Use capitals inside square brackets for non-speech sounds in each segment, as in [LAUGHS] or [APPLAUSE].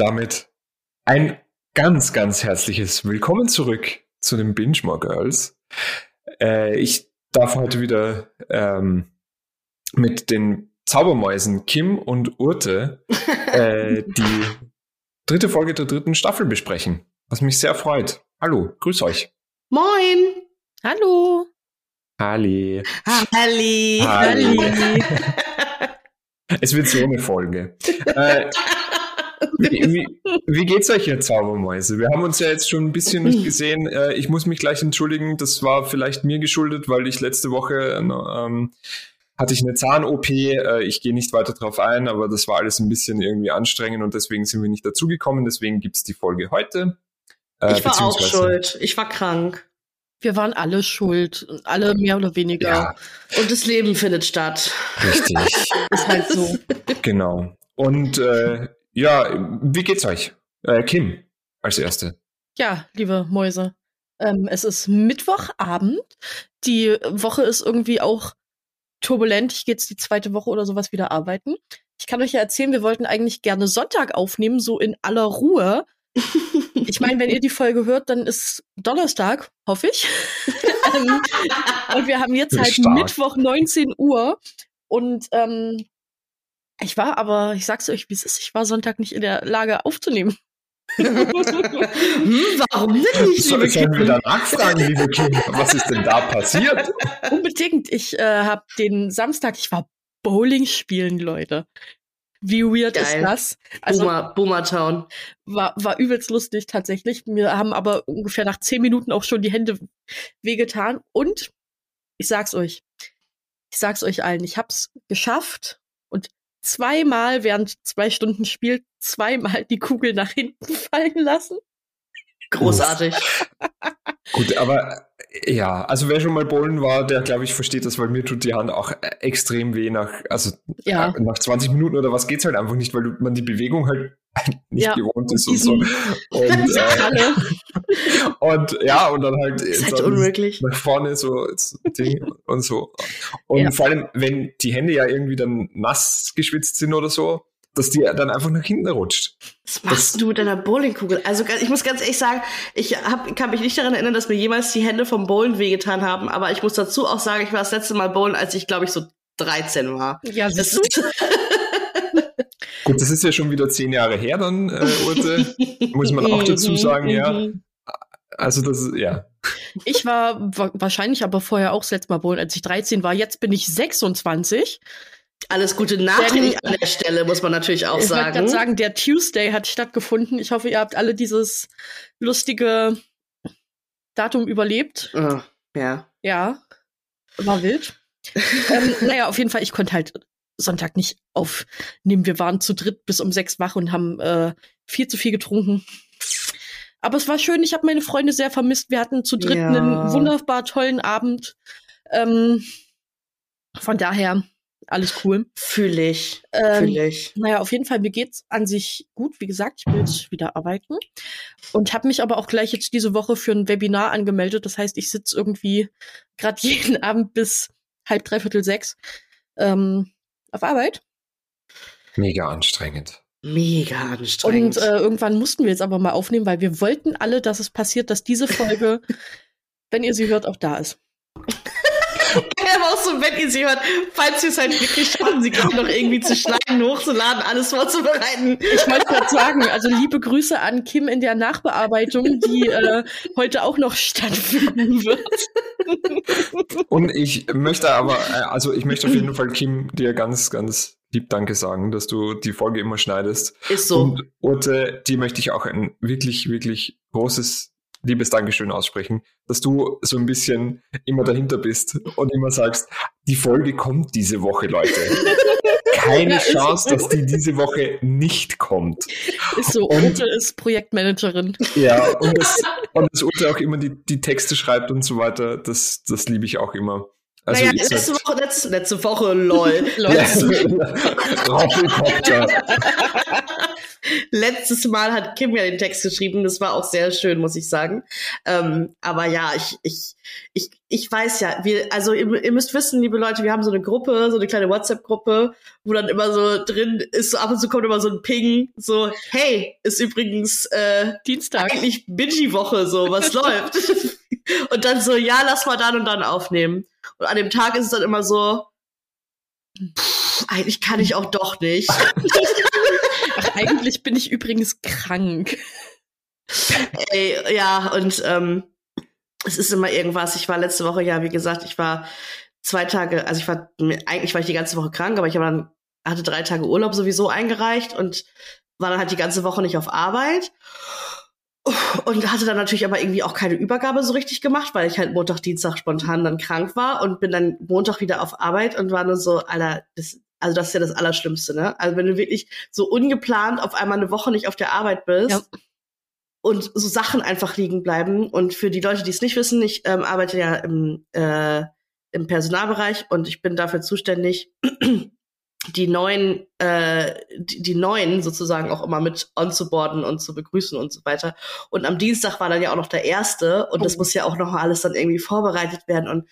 Damit ein ganz, ganz herzliches Willkommen zurück zu den Binge More Girls. Äh, ich darf heute wieder ähm, mit den Zaubermäusen Kim und Urte [LAUGHS] äh, die dritte Folge der dritten Staffel besprechen, was mich sehr freut. Hallo, grüß euch. Moin. Hallo. Halli. Halli. Halli. [LAUGHS] es wird so eine Folge. äh, wie, wie, wie, geht's euch, ihr Zaubermäuse? Wir haben uns ja jetzt schon ein bisschen nicht [LAUGHS] gesehen. Äh, ich muss mich gleich entschuldigen. Das war vielleicht mir geschuldet, weil ich letzte Woche ähm, hatte ich eine Zahn-OP. Äh, ich gehe nicht weiter drauf ein, aber das war alles ein bisschen irgendwie anstrengend und deswegen sind wir nicht dazugekommen. Deswegen gibt's die Folge heute. Äh, ich war auch schuld. Ich war krank. Wir waren alle schuld, alle mehr oder weniger. Ja. Und das Leben findet statt. Richtig. [LAUGHS] Ist halt so. Genau. Und äh, ja, wie geht's euch? Äh, Kim, als Erste. Ja, liebe Mäuse. Ähm, es ist Mittwochabend. Die Woche ist irgendwie auch turbulent. Ich gehe jetzt die zweite Woche oder sowas wieder arbeiten. Ich kann euch ja erzählen, wir wollten eigentlich gerne Sonntag aufnehmen, so in aller Ruhe. Ich meine, wenn ihr die Folge hört, dann ist Donnerstag, hoffe ich. [LAUGHS] ähm, und wir haben jetzt halt Stark. Mittwoch 19 Uhr. Und ähm, ich war aber, ich sag's euch, wie es ist, ich war Sonntag nicht in der Lage aufzunehmen. hm, warum denn nicht, liebe Sollen wir da nachfragen, liebe Kim? Was ist denn da passiert? [LAUGHS] Unbedingt. Ich äh, habe den Samstag, ich war Bowling spielen, Leute. Wie weird Geil. ist das? Also, Boomer, Boomer Town. War, war übelst lustig tatsächlich. Wir haben aber ungefähr nach zehn Minuten auch schon die Hände wehgetan. Und ich sag's euch, ich sag's euch allen, ich hab's geschafft und zweimal während zwei Stunden Spiel zweimal die Kugel nach hinten [LAUGHS] fallen lassen. Großartig. [LAUGHS] Gut, aber ja, also wer schon mal bowlen war, der glaube ich versteht das, weil mir tut die Hand auch extrem weh nach, also ja. nach 20 Minuten oder was geht's halt einfach nicht, weil man die Bewegung halt [LAUGHS] nicht ja, gewohnt ist und so. Und, [LAUGHS] äh, [LAUGHS] und ja, und dann halt halt unmöglich. nach vorne so Ding und so. Und ja. vor allem, wenn die Hände ja irgendwie dann nass geschwitzt sind oder so, dass die dann einfach nach hinten rutscht. Was machst das, du mit deiner Bowlingkugel? Also ich muss ganz ehrlich sagen, ich hab, kann mich nicht daran erinnern, dass mir jemals die Hände vom Bowlen wehgetan haben, aber ich muss dazu auch sagen, ich war das letzte Mal bowlen, als ich glaube ich so 13 war. Ja, das ist [LAUGHS] Gut, das ist ja schon wieder zehn Jahre her dann, äh, Urte. [LAUGHS] muss man auch dazu sagen, ja. Also das ist, ja. Ich war wahrscheinlich aber vorher auch das letzte Mal bowlen, als ich 13 war. Jetzt bin ich 26. Alles Gute nachträglich an der Stelle, muss man natürlich auch ich sagen. Ich wollte sagen, der Tuesday hat stattgefunden. Ich hoffe, ihr habt alle dieses lustige Datum überlebt. Oh, ja. Ja, war wild. [LAUGHS] ähm, naja, auf jeden Fall, ich konnte halt Sonntag nicht aufnehmen. Wir waren zu dritt bis um sechs wach und haben äh, viel zu viel getrunken. Aber es war schön, ich habe meine Freunde sehr vermisst. Wir hatten zu dritt ja. einen wunderbar tollen Abend. Ähm, von daher alles cool. Fühle ich. Ähm, Fühle ich. Naja, auf jeden Fall, mir geht's an sich gut. Wie gesagt, ich will jetzt wieder arbeiten. Und habe mich aber auch gleich jetzt diese Woche für ein Webinar angemeldet. Das heißt, ich sitze irgendwie gerade [LAUGHS] jeden Abend bis halb, dreiviertel sechs ähm, auf Arbeit. Mega anstrengend. Mega anstrengend. Und äh, irgendwann mussten wir jetzt aber mal aufnehmen, weil wir wollten alle, dass es passiert, dass diese Folge, [LAUGHS] wenn ihr sie hört, auch da ist. So, wenn ihr sie hört, falls ihr es halt wirklich schaffen, sie gleich noch irgendwie zu schneiden, hochzuladen, alles vorzubereiten. Ich wollte gerade sagen, also liebe Grüße an Kim in der Nachbearbeitung, die äh, heute auch noch stattfinden wird. Und ich möchte aber, äh, also ich möchte auf jeden Fall Kim dir ganz, ganz lieb Danke sagen, dass du die Folge immer schneidest. Ist so. Und Urte, die möchte ich auch ein wirklich, wirklich großes liebes Dankeschön aussprechen, dass du so ein bisschen immer dahinter bist und immer sagst, die Folge kommt diese Woche, Leute. Keine Chance, dass die diese Woche nicht kommt. Ist so, und, Ute ist Projektmanagerin. Ja, und dass, und dass Ute auch immer die, die Texte schreibt und so weiter, das, das liebe ich auch immer. Also naja, letzte Woche, letzte, letzte Woche, lol. [LAUGHS] lol. [LAUGHS] Letztes Mal hat Kim ja den Text geschrieben, das war auch sehr schön, muss ich sagen. Ähm, aber ja, ich, ich, ich, ich weiß ja, wir, also ihr, ihr, müsst wissen, liebe Leute, wir haben so eine Gruppe, so eine kleine WhatsApp-Gruppe, wo dann immer so drin ist, so ab und zu kommt immer so ein Ping, so, hey, ist übrigens äh, Dienstag. Eigentlich Bingy-Woche, so, was [LAUGHS] läuft? und dann so, ja, lass mal dann und dann aufnehmen. Und an dem Tag ist es dann immer so, pff, eigentlich kann ich auch doch nicht. Ach, eigentlich bin ich übrigens krank. Ey, ja, und ähm, es ist immer irgendwas. Ich war letzte Woche, ja, wie gesagt, ich war zwei Tage, also ich war, eigentlich war ich die ganze Woche krank, aber ich habe dann, hatte drei Tage Urlaub sowieso eingereicht und war dann halt die ganze Woche nicht auf Arbeit. Und hatte dann natürlich aber irgendwie auch keine Übergabe so richtig gemacht, weil ich halt Montag, Dienstag spontan dann krank war und bin dann Montag wieder auf Arbeit und war nur so, Alter, das, also das ist ja das Allerschlimmste, ne? Also wenn du wirklich so ungeplant auf einmal eine Woche nicht auf der Arbeit bist ja. und so Sachen einfach liegen bleiben. Und für die Leute, die es nicht wissen, ich ähm, arbeite ja im, äh, im Personalbereich und ich bin dafür zuständig, die neuen, äh, die, die neuen sozusagen auch immer mit onzuboarden und zu begrüßen und so weiter. Und am Dienstag war dann ja auch noch der erste und oh. das muss ja auch noch alles dann irgendwie vorbereitet werden und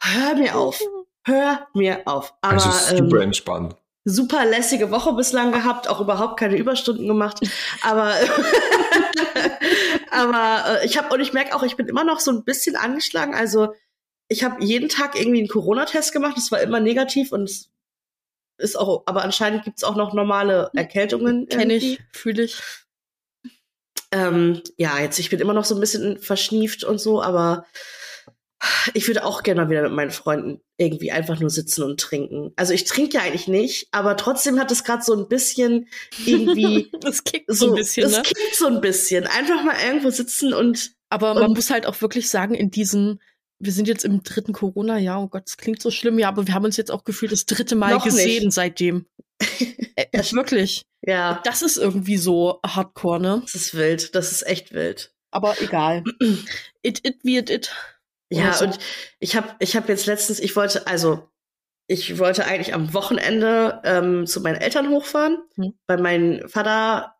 hör mir auf. Hör mir auf. Aber, also super ähm, entspannt. Super lässige Woche bislang gehabt, auch überhaupt keine Überstunden gemacht. Aber, [LAUGHS] aber äh, ich habe und ich merke auch, ich bin immer noch so ein bisschen angeschlagen. Also ich habe jeden Tag irgendwie einen Corona-Test gemacht. Das war immer negativ und es ist auch, aber anscheinend gibt's auch noch normale Erkältungen. Kenne ich, fühle ich. Ähm, ja, jetzt, ich bin immer noch so ein bisschen verschnieft und so, aber ich würde auch gerne mal wieder mit meinen Freunden irgendwie einfach nur sitzen und trinken. Also ich trinke ja eigentlich nicht, aber trotzdem hat es gerade so ein bisschen irgendwie. [LAUGHS] Es kickt so, so ein bisschen. Es ne? kickt so ein bisschen. Einfach mal irgendwo sitzen und. Aber man muss halt auch wirklich sagen, in diesen wir sind jetzt im dritten Corona-Jahr. Oh Gott, das klingt so schlimm, ja, aber wir haben uns jetzt auch gefühlt das dritte Mal Noch gesehen nicht. seitdem. [LAUGHS] äh, wirklich. Ja. Das ist irgendwie so hardcore, ne? Das ist wild. Das ist echt wild. Aber egal. [CLEARS THROAT] it, it wird it. Ja, so. und ich habe ich hab jetzt letztens, ich wollte, also ich wollte eigentlich am Wochenende ähm, zu meinen Eltern hochfahren, hm. weil mein Vater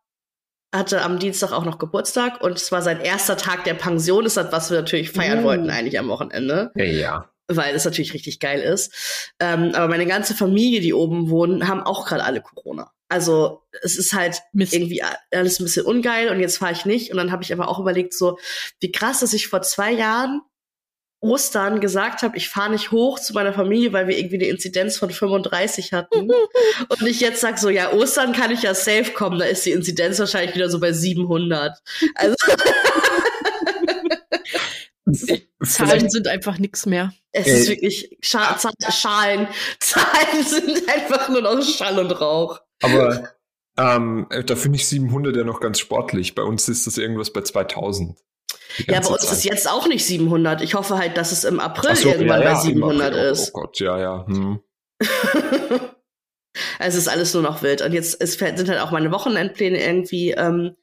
hatte am Dienstag auch noch Geburtstag und es war sein erster Tag der Pension. Das ist was wir natürlich feiern mm. wollten eigentlich am Wochenende. Ja, ja. Weil es natürlich richtig geil ist. Ähm, aber meine ganze Familie, die oben wohnen, haben auch gerade alle Corona. Also es ist halt Mist. irgendwie alles ein bisschen ungeil und jetzt fahre ich nicht. Und dann habe ich aber auch überlegt, so wie krass, dass ich vor zwei Jahren Ostern gesagt habe, ich fahre nicht hoch zu meiner Familie, weil wir irgendwie eine Inzidenz von 35 hatten. [LAUGHS] und ich jetzt sag so, ja, Ostern kann ich ja safe kommen, da ist die Inzidenz wahrscheinlich wieder so bei 700. Also [LAUGHS] Zahlen sind einfach nix mehr. Es ist wirklich Scha Schalen. [LAUGHS] Zahlen sind einfach nur noch Schall und Rauch. Aber ähm, da finde ich 700 ja noch ganz sportlich. Bei uns ist das irgendwas bei 2000. Ja, bei uns Zeit. ist jetzt auch nicht 700. Ich hoffe halt, dass es im April so, irgendwann ja, ja, bei 700 ist. Oh Gott, ja, ja. Hm. [LAUGHS] es ist alles nur noch wild. Und jetzt ist, sind halt auch meine Wochenendpläne irgendwie ähm,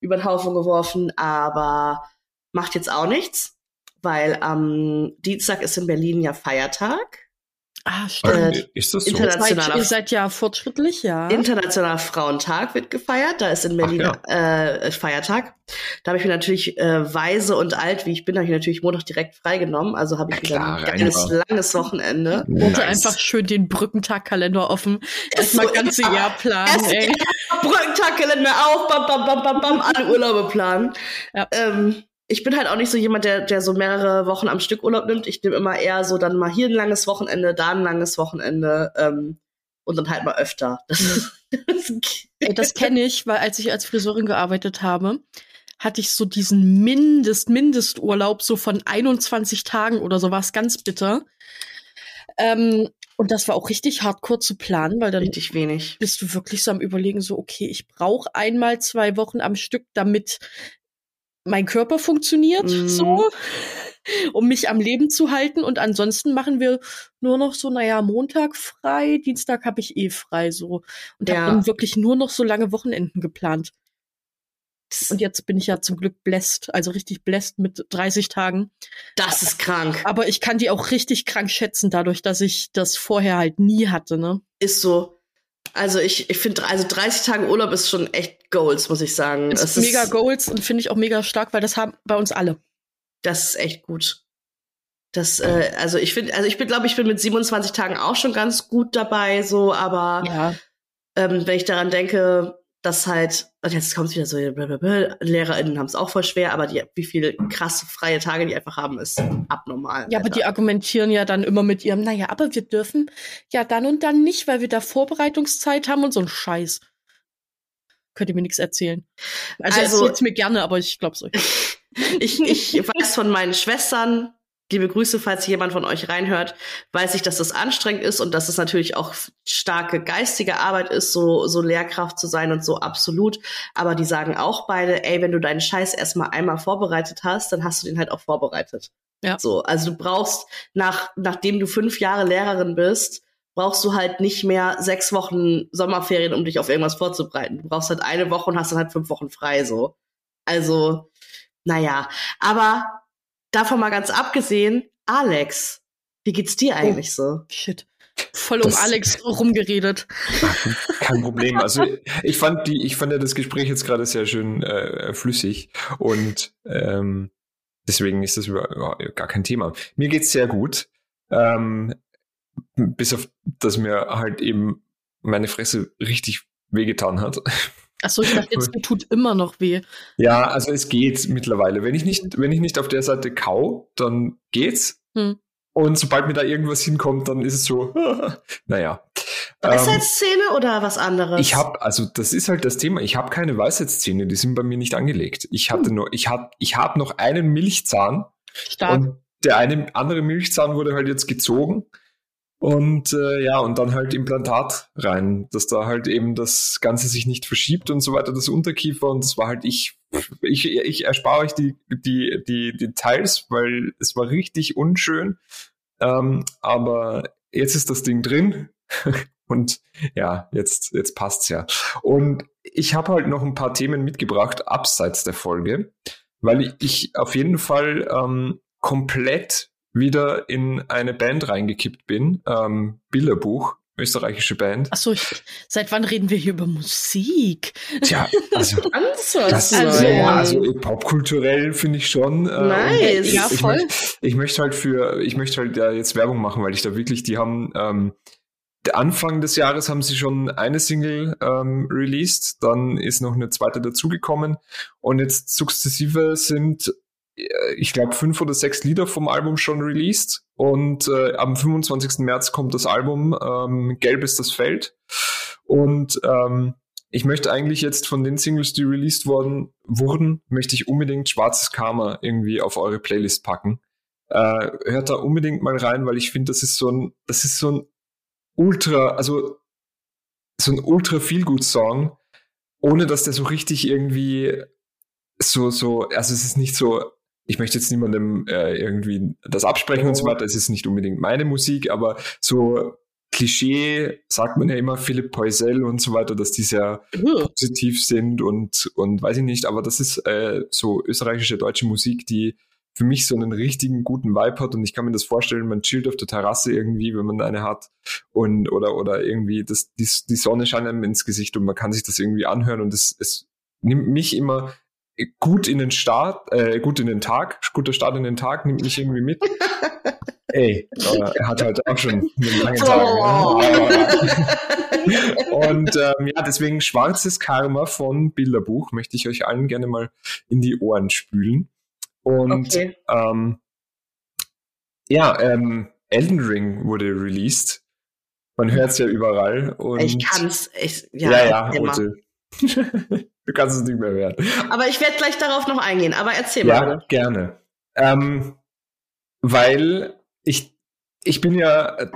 über den Haufen geworfen, aber macht jetzt auch nichts, weil am Dienstag ist in Berlin ja Feiertag. Ah, stimmt. Ist das so? Internationaler, ihr seid ja fortschrittlich, ja. Internationaler Frauentag wird gefeiert. Da ist in Berlin ja. äh, Feiertag. Da habe ich mir natürlich äh, weise und alt, wie ich bin, habe ich natürlich Montag direkt freigenommen. Also habe ich wieder ein geiles, langes Wochenende. Nice. Und einfach schön den Brückentagkalender offen. Erstmal so, ganze Jahr planen. Ey. Brückentagkalender auf, bam, bam, bam, bam, bam, alle Urlaube planen. Ja. Ähm, ich bin halt auch nicht so jemand, der, der so mehrere Wochen am Stück Urlaub nimmt. Ich nehme immer eher so dann mal hier ein langes Wochenende, da ein langes Wochenende ähm, und dann halt mal öfter. [LAUGHS] Das, Ey, das kenne ich, weil als ich als Friseurin gearbeitet habe, hatte ich so diesen Mindest, Mindesturlaub so von 21 Tagen oder so, war es ganz bitter. Ähm, und das war auch richtig hardcore zu planen, weil dann richtig wenig. bist du wirklich so am überlegen, so, okay, ich brauche einmal zwei Wochen am Stück, damit mein Körper funktioniert mhm. so, um mich am Leben zu halten. Und ansonsten machen wir nur noch so, naja, Montag frei, Dienstag habe ich eh frei so. Und ja. habe dann wirklich nur noch so lange Wochenenden geplant. Und jetzt bin ich ja zum Glück bläst, also richtig bläst mit 30 Tagen. Das ist krank. Aber ich kann die auch richtig krank schätzen, dadurch, dass ich das vorher halt nie hatte, ne? Ist so. Also ich, ich finde, also 30 Tage Urlaub ist schon echt Goals, muss ich sagen. Ist es mega ist, Goals und finde ich auch mega stark, weil das haben bei uns alle. Das ist echt gut. Das, äh, also ich finde, also ich bin, glaube ich, bin mit 27 Tagen auch schon ganz gut dabei, so, aber Ja. ähm, wenn ich daran denke, dass halt, und jetzt kommt wieder so, blablabla, LehrerInnen haben es auch voll schwer, aber die, wie viele krasse freie Tage die einfach haben, ist abnormal. Ja, aber die argumentieren ja dann immer mit ihrem, naja, aber wir dürfen ja dann und dann nicht, weil wir da Vorbereitungszeit haben und so ein Scheiß. Könnt ihr mir nichts erzählen. Also, Also- erzählt's mir gerne, aber ich glaub's euch. [LAUGHS] ich, ich weiß von meinen Schwestern, liebe Grüße, falls jemand von euch reinhört, weiß ich, dass das anstrengend ist und dass es natürlich auch starke geistige Arbeit ist, so, so Lehrkraft zu sein und so absolut. Aber die sagen auch beide, ey, wenn du deinen Scheiß erstmal einmal vorbereitet hast, dann hast du den halt auch vorbereitet. Ja. So, also du brauchst, nach, nachdem du fünf Jahre Lehrerin bist, brauchst du halt nicht mehr sechs Wochen Sommerferien, um dich auf irgendwas vorzubereiten. Du brauchst halt eine Woche und hast dann halt fünf Wochen frei, so. Also, naja, aber davon mal ganz abgesehen, Alex, wie geht's dir eigentlich so? Shit. Voll um Das- Alex rumgeredet. [LAUGHS] Kein Problem. Also ich fand die, ich fand ja das Gespräch jetzt gerade sehr schön äh, flüssig und ähm, deswegen ist das über, über, gar kein Thema. Mir geht's sehr gut. Ähm, bis auf, dass mir halt eben meine Fresse richtig wehgetan hat. Achso, ich dachte jetzt, mir tut immer noch weh. Ja, also es geht mittlerweile. Wenn ich nicht, wenn ich nicht auf der Seite kau, dann geht's. Hm. Und sobald mir da irgendwas hinkommt, dann ist es so, [LAUGHS] naja. Ähm, Weisheitsszene oder was anderes? ich habe, also das ist halt das Thema. Ich habe keine Weisheitszähne, die sind bei mir nicht angelegt. Ich hatte nur, ich hab, ich habe noch einen Milchzahn Stark. und der eine andere Milchzahn wurde halt jetzt gezogen und äh, ja und dann halt Implantat rein, dass da halt eben das Ganze sich nicht verschiebt und so weiter, das Unterkiefer. Und das war halt ich, ich, ich erspare euch die die die Details, weil es war richtig unschön, ähm, aber jetzt ist das Ding drin. [LAUGHS] Und ja jetzt jetzt passt's ja. Und ich habe halt noch ein paar Themen mitgebracht abseits der Folge, weil ich, auf jeden Fall ähm, komplett wieder in eine Band reingekippt bin. Ähm, Bilderbuch, österreichische Band. Achso, ich, seit wann reden wir hier über Musik? Tja, also, [LAUGHS] Ganz das, was Also- ja, also popkulturell finde ich schon. äh, Nice. und Ja, ich, voll. möcht- ich möchte halt für, ich möchte halt ja jetzt Werbung machen, weil ich da wirklich, die haben, ähm, der Anfang des Jahres haben sie schon eine Single ähm, released, dann ist noch eine zweite dazugekommen und jetzt sukzessive sind, äh, ich glaube, fünf oder sechs Lieder vom Album schon released und äh, am 25. März kommt das Album ähm, Gelb ist das Feld und ähm, ich möchte eigentlich jetzt von den Singles, die released worden wurden, möchte ich unbedingt Schwarzes Karma irgendwie auf eure Playlist packen. Äh, hört da unbedingt mal rein, weil ich finde, das ist so ein, das ist so ein ultra, also so ein ultra feel good Song, ohne dass der so richtig irgendwie so, so, also es ist nicht so, ich möchte jetzt niemandem äh, irgendwie das absprechen und so weiter, es ist nicht unbedingt meine Musik, aber so Klischee sagt man ja immer Philipp Poisel und so weiter, dass die sehr Ugh. positiv sind und, und weiß ich nicht, aber das ist äh, so österreichische deutsche Musik, die für mich so einen richtigen guten Vibe hat. Und ich kann mir das vorstellen, man chillt auf der Terrasse irgendwie, wenn man eine hat und oder oder irgendwie das die, die Sonne scheint einem ins Gesicht und man kann sich das irgendwie anhören. Und es, es nimmt mich immer gut in den Start, äh, gut in den Tag, guter Start in den Tag nimmt mich irgendwie mit. [LAUGHS] Ey, er hat halt auch schon einen langen Tag. Oh. Ne? Und ähm, ja, deswegen Schwarzes Karma von Bilderbuch möchte ich euch allen gerne mal in die Ohren spülen. Und Okay. ähm, ja, ähm, Elden Ring wurde released. Man hört es ja überall. Und ich kann's, ich, ja, ja, ja, immer. [LAUGHS] Du kannst es nicht mehr hören. Aber ich werde gleich darauf noch eingehen, aber erzähl Ja, mal. bitte. gerne. Ähm, weil ich, ich bin ja äh,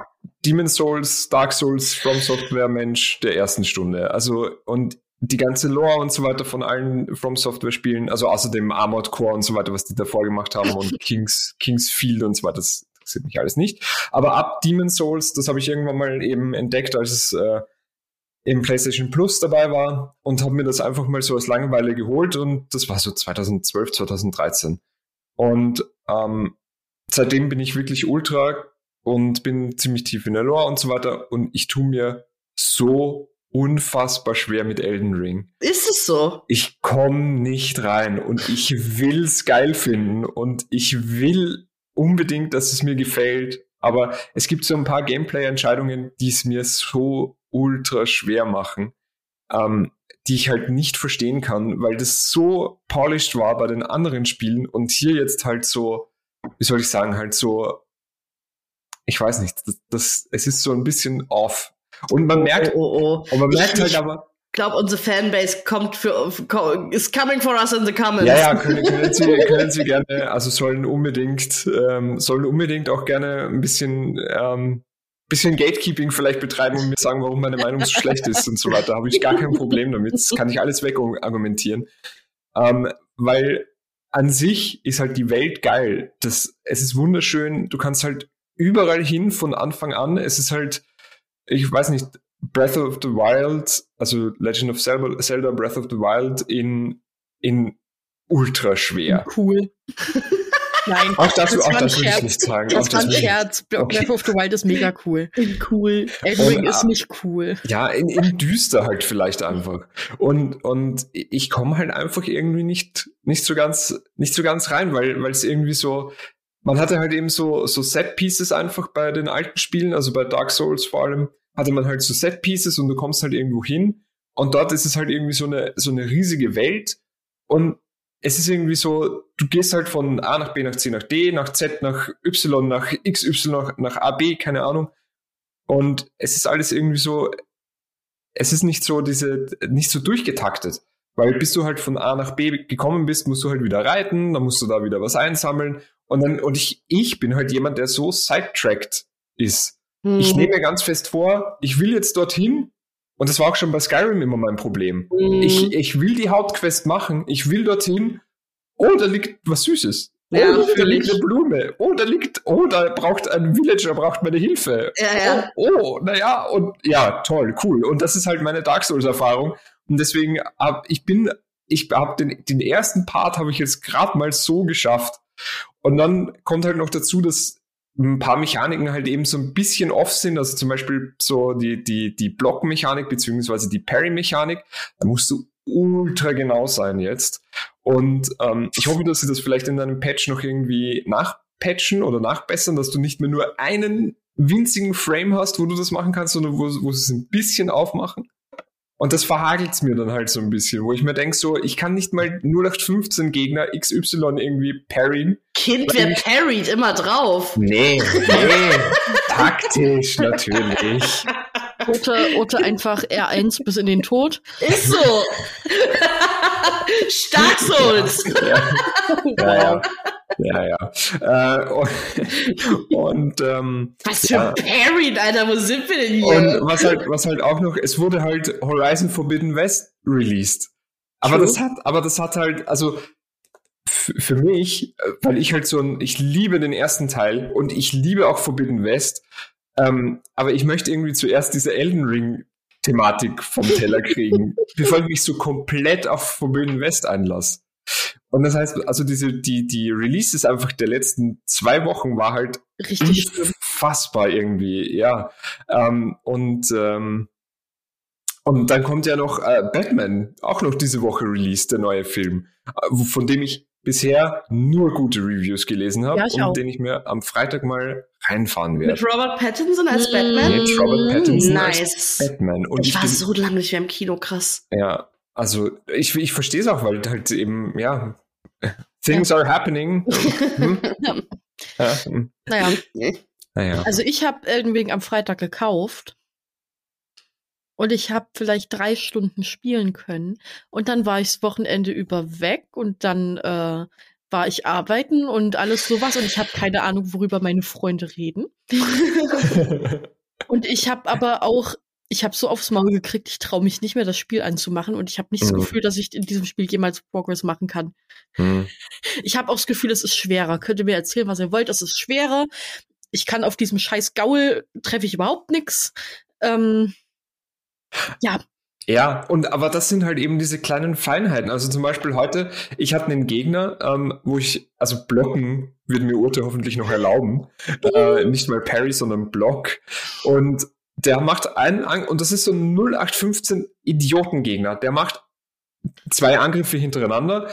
Demon Souls, Dark Souls, From Software Mensch der ersten Stunde. Also, und die ganze Lore und so weiter von allen From Software Spielen, also außerdem Armored Core und so weiter, was die davor gemacht haben und [LAUGHS] Kings, Kings Field und so weiter, das interessiert mich alles nicht. Aber ab Demon Souls, das habe ich irgendwann mal eben entdeckt, als es äh, im PlayStation Plus dabei war und habe mir das einfach mal so als Langeweile geholt und das war so 2012, 2013. Und ähm, seitdem bin ich wirklich ultra und bin ziemlich tief in der Lore und so weiter und ich tue mir so unfassbar schwer mit Elden Ring. Ist es so? Ich komme nicht rein und ich will's geil finden und ich will unbedingt, dass es mir gefällt. Aber es gibt so ein paar Gameplay-Entscheidungen, die es mir so ultra schwer machen, ähm, die ich halt nicht verstehen kann, weil das so polished war bei den anderen Spielen und hier jetzt halt so, wie soll ich sagen, halt so, ich weiß nicht, das, das es ist so ein bisschen off. Und man merkt, oh, oh, oh. und man merkt Ich- halt aber, glaube, unsere Fanbase kommt für, is coming for us in the comments. Ja, ja, können, können, Sie, können Sie gerne, also sollen unbedingt, ähm, sollen unbedingt auch gerne ein bisschen, ähm, bisschen Gatekeeping vielleicht betreiben und mir sagen, warum meine Meinung so schlecht ist und so weiter. Habe ich gar kein Problem damit. Das kann ich alles wegargumentieren. Ähm, weil an sich ist halt die Welt geil. Das, es ist wunderschön. Du kannst halt überall hin von Anfang an. Es ist halt, ich weiß nicht, Breath of the Wild, also Legend of Zelda, Zelda Breath of the Wild in, in ultra schwer. Cool. [LAUGHS] Nein, Auch dazu, das auch das will ich Scherz. nicht sagen. Auch Das war ein Scherz. Breath Okay. of the Wild ist mega cool. cool. Elden ist nicht cool. Ja, in, in düster halt vielleicht einfach. Und, und ich komme halt einfach irgendwie nicht, nicht so ganz, nicht so ganz rein, weil, weil es irgendwie so, man hatte halt eben so, so Set-Pieces einfach bei den alten Spielen, also bei Dark Souls vor allem, hatte man halt so Set-Pieces und du kommst halt irgendwo hin und dort ist es halt irgendwie so eine, so eine riesige Welt und es ist irgendwie so, du gehst halt von A nach B nach C nach D, nach Z nach Y, nach XY, nach, nach AB, keine Ahnung. Und es ist alles irgendwie so, es ist nicht so diese, nicht so durchgetaktet. Weil bis du halt von A nach B gekommen bist, musst du halt wieder reiten, dann musst du da wieder was einsammeln. Und dann, und ich, ich bin halt jemand, der so sidetracked ist. Mhm. Ich nehme mir ganz fest vor, ich will jetzt dorthin. Und das war auch schon bei Skyrim immer mein Problem. Mhm. Ich, ich will die Hauptquest machen, ich will dorthin. Oh, da liegt was Süßes. Ja, oh, da liegt eine Blume. Oh, da liegt, oh, da braucht ein Villager, braucht meine Hilfe. Ja, ja. Oh, oh naja, und ja, toll, cool. Und das ist halt meine Dark Souls-Erfahrung. Und deswegen hab ich bin, ich habe den, den ersten Part habe ich jetzt gerade mal so geschafft. Und dann kommt halt noch dazu, dass ein paar Mechaniken halt eben so ein bisschen off sind. Also zum Beispiel so die, die, die Blockmechanik beziehungsweise die Parry-Mechanik. Da musst du ultra genau sein jetzt. Und ähm, ich hoffe, dass sie das vielleicht in deinem Patch noch irgendwie nachpatchen oder nachbessern, dass du nicht mehr nur einen winzigen Frame hast, wo du das machen kannst, sondern wo, wo sie es ein bisschen aufmachen. Und das verhagelt's mir dann halt so ein bisschen, wo ich mir denke, so, ich kann nicht mal 0815 Gegner XY irgendwie parryen. Kind, wer parried immer drauf. Nee, nee, taktisch natürlich. Ote, Ote einfach R1 bis in den Tod. Ist so. [LAUGHS] Stark Souls. Ja, ja, ja. Ja, ja. Äh, und und ähm, Was für Ja. parried, Alter. Wo sind wir denn hier? Und was halt, was halt auch noch, es wurde halt Horizon Forbidden West released. Aber True. das hat, aber das hat halt, also für mich, weil ich halt so ein, ich liebe den ersten Teil und ich liebe auch Forbidden West, ähm, aber ich möchte irgendwie zuerst diese Elden Ring Thematik vom Teller kriegen, [LAUGHS] bevor ich mich so komplett auf Forbidden West einlasse. Und das heißt, also diese, die, die Releases einfach der letzten zwei Wochen war halt Richtig unfassbar irgendwie, ja. Ähm, und, ähm, und dann kommt ja noch äh, Batman, auch noch diese Woche released, der neue Film, äh, von dem ich bisher nur gute Reviews gelesen habe Ja, und auch. den ich mir am Freitag mal reinfahren werde. Mit Robert Pattinson als Mm, Batman? Mit Robert Pattinson als Nice. Batman. Und Ich, ich, war bin, so lange nicht mehr im Kino, krass. ja, also ich, ich verstehe es auch, weil halt eben, ja, things are happening. Hm? Ja. [LAUGHS] Ja, hm. Naja, naja. also ich habe Elden Ring am Freitag gekauft. Und ich habe vielleicht drei Stunden spielen können. Und dann war ich das Wochenende über weg und dann äh, war ich arbeiten und alles sowas. Und ich habe keine Ahnung, worüber meine Freunde reden. [LAUGHS] Und ich habe aber auch, ich habe so aufs Maul gekriegt, ich traue mich nicht mehr, das Spiel anzumachen. Und ich habe nicht das Mhm. Gefühl, dass ich in diesem Spiel jemals Progress machen kann. Hm. Ich habe auch das Gefühl, es ist schwerer. Könnt ihr mir erzählen, was ihr wollt? Es ist schwerer. Ich kann auf diesem scheiß Gaul treffe ich überhaupt nix. Ähm, ja, Ja, und aber das sind halt eben diese kleinen Feinheiten. Also zum Beispiel heute, ich hatte einen Gegner, ähm, wo ich, also blocken wird mir Urte hoffentlich noch erlauben. Äh, nicht mal Parry, sondern Block. Und der macht einen, An und das ist so ein 0815 Idiotengegner. Der macht zwei Angriffe hintereinander.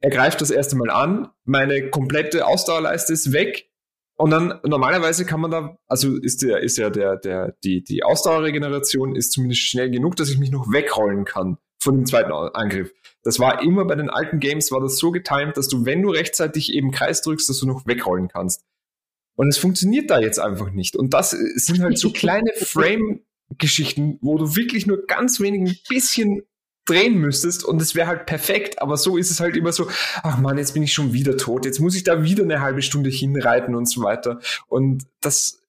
Er greift das erste Mal an. Meine komplette Ausdauerleiste ist weg. Und dann normalerweise kann man da, also ist der, ist ja der, der, die, die Ausdauerregeneration ist zumindest schnell genug, dass ich mich noch wegrollen kann von dem zweiten Angriff. Das war immer bei den alten Games war das so getimed, dass du, wenn du rechtzeitig eben Kreis drückst, dass du noch wegrollen kannst. Und es funktioniert da jetzt einfach nicht. Und das sind halt so [LAUGHS] kleine Frame-Geschichten, wo du wirklich nur ganz wenig ein bisschen drehen müsstest und es wäre halt perfekt, aber so ist es halt immer so, ach man, jetzt bin ich schon wieder tot, jetzt muss ich da wieder eine halbe Stunde hinreiten und so weiter. Und das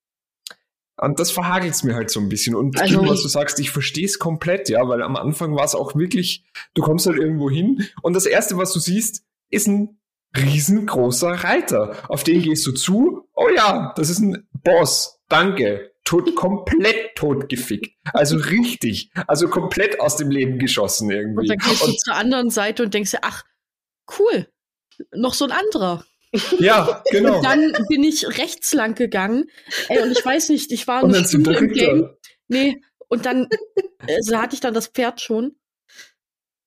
und das verhagelt mir halt so ein bisschen. Und also, was du sagst, ich verstehe es komplett, ja, weil am Anfang war es auch wirklich, du kommst halt irgendwo hin und das Erste, was du siehst, ist ein riesengroßer Reiter. Auf den gehst du zu. Oh ja, das ist ein Boss. Danke. Tot, komplett totgefickt. Also richtig. Also komplett aus dem Leben geschossen irgendwie. Und dann gehst du und, zur anderen Seite und denkst dir, ach, cool. Noch so ein anderer. Ja, genau. Und dann bin ich rechts lang gegangen. Ey, und ich weiß nicht, ich war eine Stunde im Game. Nee, und dann also hatte ich dann das Pferd schon.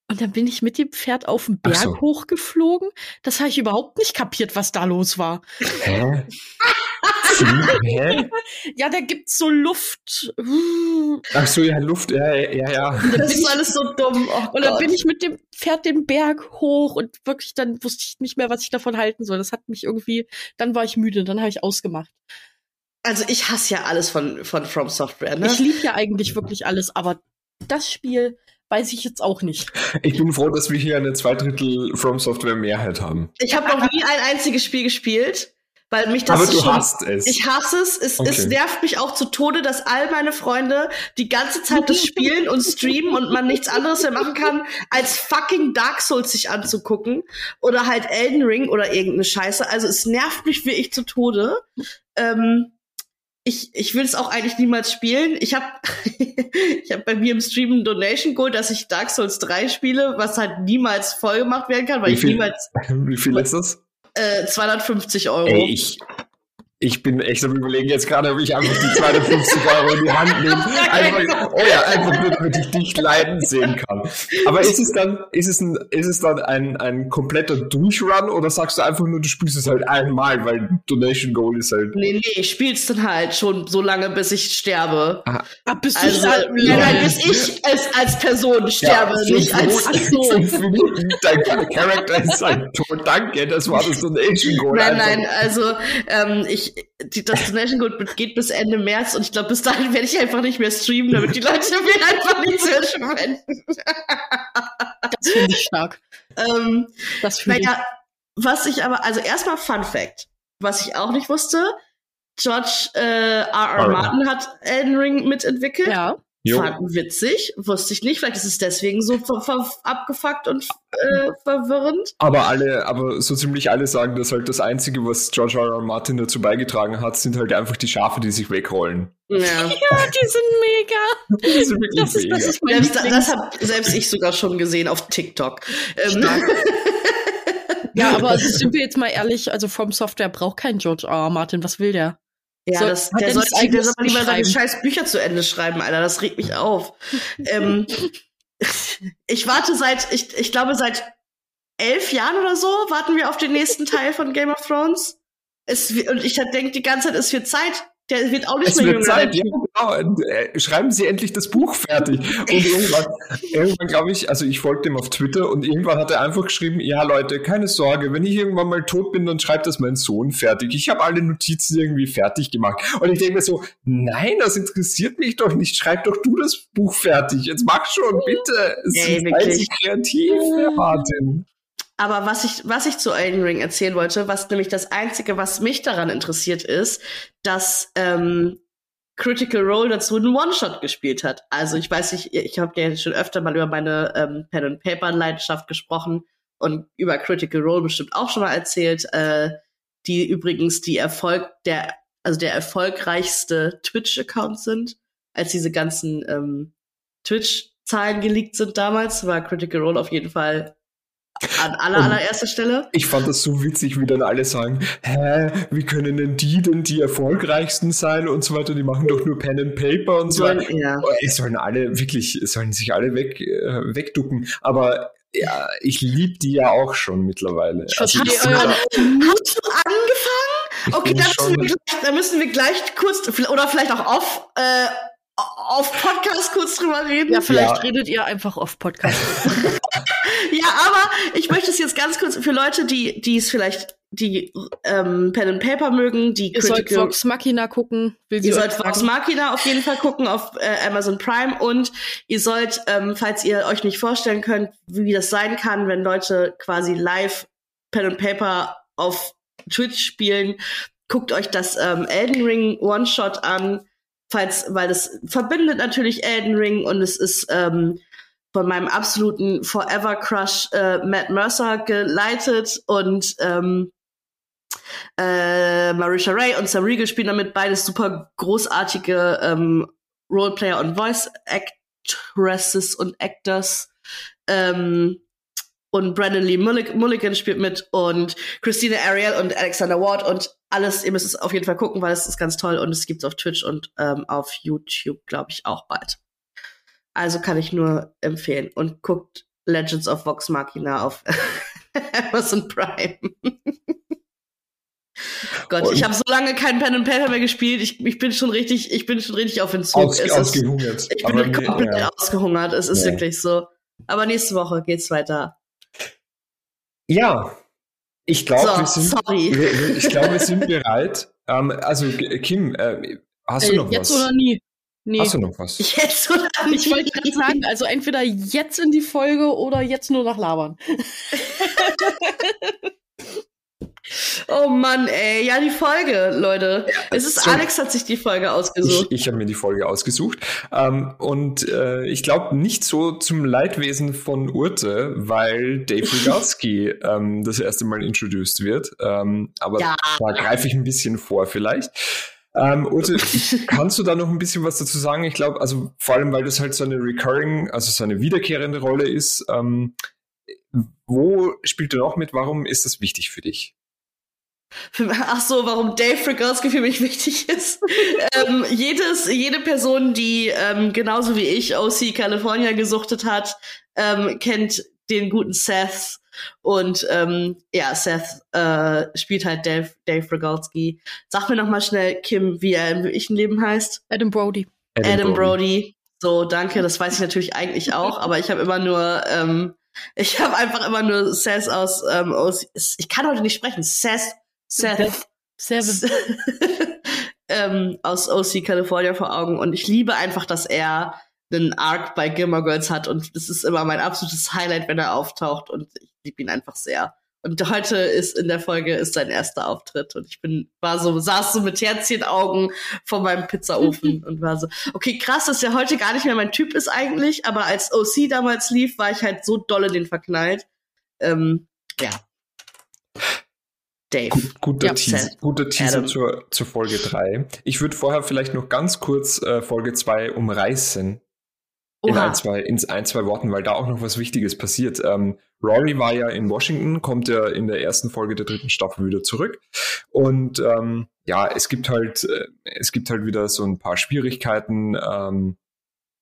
Und dann bin ich mit dem Pferd auf den Berg so. hochgeflogen. Das habe ich überhaupt nicht kapiert, was da los war. Hä? Hä? [LAUGHS] ja, da gibt's so Luft. Ach so, ja, Luft, ja, ja, ja. Das ist alles so dumm. [LAUGHS] Oh und dann bin ich mit dem Pferd den Berg hoch und wirklich, dann wusste ich nicht mehr, was ich davon halten soll. Das hat mich irgendwie, dann war ich müde, dann habe ich ausgemacht. Also ich hasse ja alles von, von From Software, ne? Ich liebe ja eigentlich wirklich alles, aber das Spiel weiß ich jetzt auch nicht. Ich bin froh, dass wir hier eine Zweidrittel From Software Mehrheit haben. Ich habe noch nie ein einziges Spiel gespielt. Weil mich das Aber du schon, hast es. Ich hasse es. Es, okay. es nervt mich auch zu Tode, dass all meine Freunde die ganze Zeit das spielen und streamen und man nichts anderes mehr machen kann, als fucking Dark Souls sich anzugucken. Oder halt Elden Ring oder irgendeine Scheiße. Also es nervt mich wirklich zu Tode. Ähm, ich, ich will es auch eigentlich niemals spielen. Ich habe [LAUGHS] ich hab bei mir im Stream ein Donation geholt, dass ich Dark Souls 3 spiele, was halt niemals voll gemacht werden kann, weil wie viel, ich niemals. [LAUGHS] Wie viel ist das? Äh, 250 Euro. Ey, ich, ich bin echt am überlegen jetzt gerade, ob ich einfach die 250 Euro in die Hand nehme. [LAUGHS] Einfach, oh ja, einfach nur, damit ich dich leiden sehen kann. Aber ist es dann, ist es ein, ist es dann ein, ein kompletter Durchrun oder sagst du einfach nur, du spielst es halt einmal, weil Donation Goal ist halt. Nee, nee, ich spiel's dann halt schon so lange, bis ich sterbe. Aha. Ah, bis du also, nein, nein, bis ich als, als Person sterbe, ja, nicht als, als so. [LAUGHS] Dein Charakter ist halt tot, danke, das war das Donation Goal. Nein, einfach. nein, also, ähm, ich, die, das Donation Code geht bis Ende März und ich glaube, bis dahin werde ich einfach nicht mehr streamen, damit die Leute [LAUGHS] mir einfach nichts mehr spenden. [LAUGHS] Das finde ich stark. Ähm, das finde naja, ich. Was ich aber, also erstmal Fun Fact, was ich auch nicht wusste, George äh, R. R. Martin hat Elden Ring mitentwickelt. Ja. Jo. Fanden witzig, wusste ich nicht. Vielleicht ist es deswegen so abgefuckt und äh, verwirrend. Aber alle, aber so ziemlich alle sagen, dass halt das Einzige, was George R. R. Martin dazu beigetragen hat, sind halt einfach die Schafe, die sich wegrollen. Ja, ja die sind mega. Die sind wirklich das mega. Ist, das, ist selbst, das habe selbst ich sogar schon gesehen auf TikTok. Ähm. [LAUGHS] ja, aber also sind wir jetzt mal ehrlich, also From Software braucht kein George R. R. Martin. Was will der? Ja, so, das, der, soll, der soll lieber seine scheiß Bücher zu Ende schreiben, Alter. Das regt mich auf. ähm, [LAUGHS] ich warte seit, ich, ich glaube, seit elf Jahren oder so warten wir auf den nächsten Teil von Game of Thrones. Es, und ich denke die ganze Zeit, es wird Zeit. Der wird auch nicht es mehr jünger. Zeit, ja, genau. Äh, schreiben Sie endlich das Buch fertig. Und [LAUGHS] irgendwann, irgendwann glaube ich, also ich folgte ihm auf Twitter und irgendwann hat er einfach geschrieben, ja Leute, keine Sorge, wenn ich irgendwann mal tot bin, dann schreibt das mein Sohn fertig. Ich habe alle Notizen irgendwie fertig gemacht. Und ich denke mir so, nein, das interessiert mich doch nicht. Schreib doch du das Buch fertig. Jetzt mach schon, bitte. Es Ey, ist kreativ, Martin. Aber was ich, was ich zu Elden Ring erzählen wollte, was nämlich das Einzige, was mich daran interessiert ist, dass ähm, Critical Role dazu einen One-Shot gespielt hat. Also ich weiß nicht, ich habe ja schon öfter mal über meine ähm, Pen-and-Paper-Leidenschaft gesprochen und über Critical Role bestimmt auch schon mal erzählt, äh, die übrigens die Erfolg der, also der erfolgreichste Twitch-Account sind, als diese ganzen ähm, Twitch-Zahlen geleakt sind damals, war Critical Role auf jeden Fall an aller, allererster Stelle. Ich fand das so witzig, wie dann alle sagen, hä, wie können denn die denn die erfolgreichsten sein und so weiter, die machen doch nur Pen and Paper und so weiter. Ja. Oh, Es sollen alle, wirklich, es sollen sich alle weg, äh, wegducken, aber ja, ich liebe die ja auch schon mittlerweile. Also, Hast du, an, hast du angefangen? ich Okay, da müssen, wir gleich, da müssen wir gleich kurz, oder vielleicht auch auf, äh, auf Podcast kurz drüber reden. Ja, vielleicht Ja. redet ihr einfach auf Podcast. [LAUGHS] Ich möchte es jetzt ganz kurz für Leute, die, die es vielleicht, die ähm, Pen and Paper mögen, die ihr sollt Vox Machina gucken. Ihr sollt Vox. Machina auf jeden Fall gucken auf äh, Amazon Prime und ihr sollt, ähm, falls ihr euch nicht vorstellen könnt, wie das sein kann, wenn Leute quasi live Pen and Paper auf Twitch spielen, guckt euch das ähm, Elden Ring One-Shot an, falls, weil das verbindet natürlich Elden Ring und es ist ähm, von meinem absoluten Forever Crush äh, Matt Mercer geleitet und ähm, äh, Marisha Ray und Sam Riegel spielen damit beides super großartige ähm, Roleplayer und Voice Actresses und Actors. Ähm, und Brandon Lee Mullig Mulligan spielt mit und Christina Ariel und Alexander Ward und alles, ihr müsst es auf jeden Fall gucken, weil es ist ganz toll und es gibt's auf Twitch und ähm, auf YouTube, glaube ich, auch bald. Also kann ich nur empfehlen und guckt Legends of Vox Machina auf [LAUGHS] Amazon Prime. [LAUGHS] Gott, Und- ich habe so lange kein Pen and Paper mehr gespielt. Ich, ich bin schon richtig, ich bin schon richtig auf Entzug. Aus, Es ist- ausgehungert. ich bin Aber mir- komplett ja. ausgehungert. Es ist Ja. wirklich so. Aber nächste Woche geht's weiter. ja, ich glaube, So, wir sind, sorry. wir- ich glaube, wir sind bereit. Ähm, also, Kim, äh, hast du noch jetzt was? oder nie? Nee. Hast du noch was? Jetzt oder Ich wollte gerade sagen, also entweder jetzt in die Folge oder jetzt nur noch labern. [LAUGHS] Oh Mann, ey. Ja, die Folge, Leute. es ist so- Alex hat sich die Folge ausgesucht. Ich, ich habe mir die Folge ausgesucht. Ähm, und äh, ich glaube nicht so zum Leidwesen von Urte, weil Dave Rygalski [LAUGHS] ähm, das erste Mal introduced wird. Ähm, aber Ja. da greife ich ein bisschen vor vielleicht. Ähm, Urte, [LAUGHS] kannst du da noch ein bisschen was dazu sagen? Ich glaube, also vor allem, weil das halt so eine recurring, also so eine wiederkehrende Rolle ist. Ähm, wo spielt er noch mit? Warum ist das wichtig für dich? [LAUGHS] Ach so, warum Dave Rygalski für mich [LAUGHS] wichtig ist. ähm, jedes, jede Person, die ähm, genauso wie ich OC California gesuchtet hat, ähm, kennt den guten Seth. Und ähm, ja, Seth äh, spielt halt Dave, Dave Rygalski. Sag mir noch mal schnell, Kim, wie er im wirklichen Leben heißt. Adam Brody. Adam, Brody. So, danke, das weiß ich natürlich eigentlich auch, aber ich habe immer nur, ähm, ich habe einfach immer nur Seth aus, ähm, aus, ich kann heute nicht sprechen, Seth, Seth, Seven. [LAUGHS] ähm, aus OC California vor Augen und ich liebe einfach, dass er einen Arc bei Gilmore Girls hat und das ist immer mein absolutes Highlight, wenn er auftaucht und ich liebe ihn einfach sehr. Und heute ist in der Folge ist sein erster Auftritt und ich bin war so saß so mit Herzchenaugen vor meinem Pizzaofen [LAUGHS] und war so okay krass, dass er heute gar nicht mehr mein Typ ist eigentlich, aber als OC damals lief, war ich halt so dolle den verknallt. Ähm, ja. Dave. Gut, guter Ja, Teaser, guter Teaser zur, zur Folge 3. Ich würde vorher vielleicht noch ganz kurz äh, Folge 2 umreißen. In ein, zwei, in ein, zwei Worten, weil da auch noch was Wichtiges passiert. Ähm, Rory war ja in Washington, kommt ja in der ersten Folge der dritten Staffel wieder zurück. Und ähm, ja, es gibt halt, äh, es gibt halt wieder so ein paar Schwierigkeiten ähm,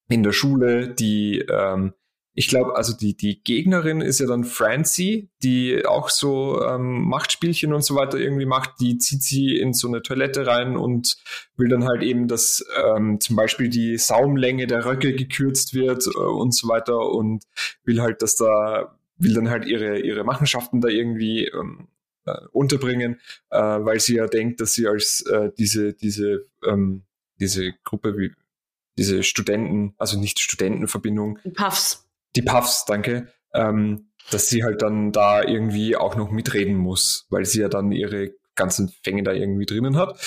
in der Schule, die ähm, ich glaube, also die, die Gegnerin ist ja dann Francie, die auch so ähm, Machtspielchen und so weiter irgendwie macht. Die zieht sie in so eine Toilette rein und will dann halt eben, dass ähm, zum Beispiel die Saumlänge der Röcke gekürzt wird äh, und so weiter und will halt, dass da, will dann halt ihre, ihre Machenschaften da irgendwie ähm, äh, unterbringen, äh, weil sie ja denkt, dass sie als äh, diese, diese, ähm, diese Gruppe wie diese Studenten, also nicht Studentenverbindung, Puffs. Die Puffs, danke, ähm, dass sie halt dann da irgendwie auch noch mitreden muss, weil sie ja dann ihre ganzen Fänge da irgendwie drinnen hat.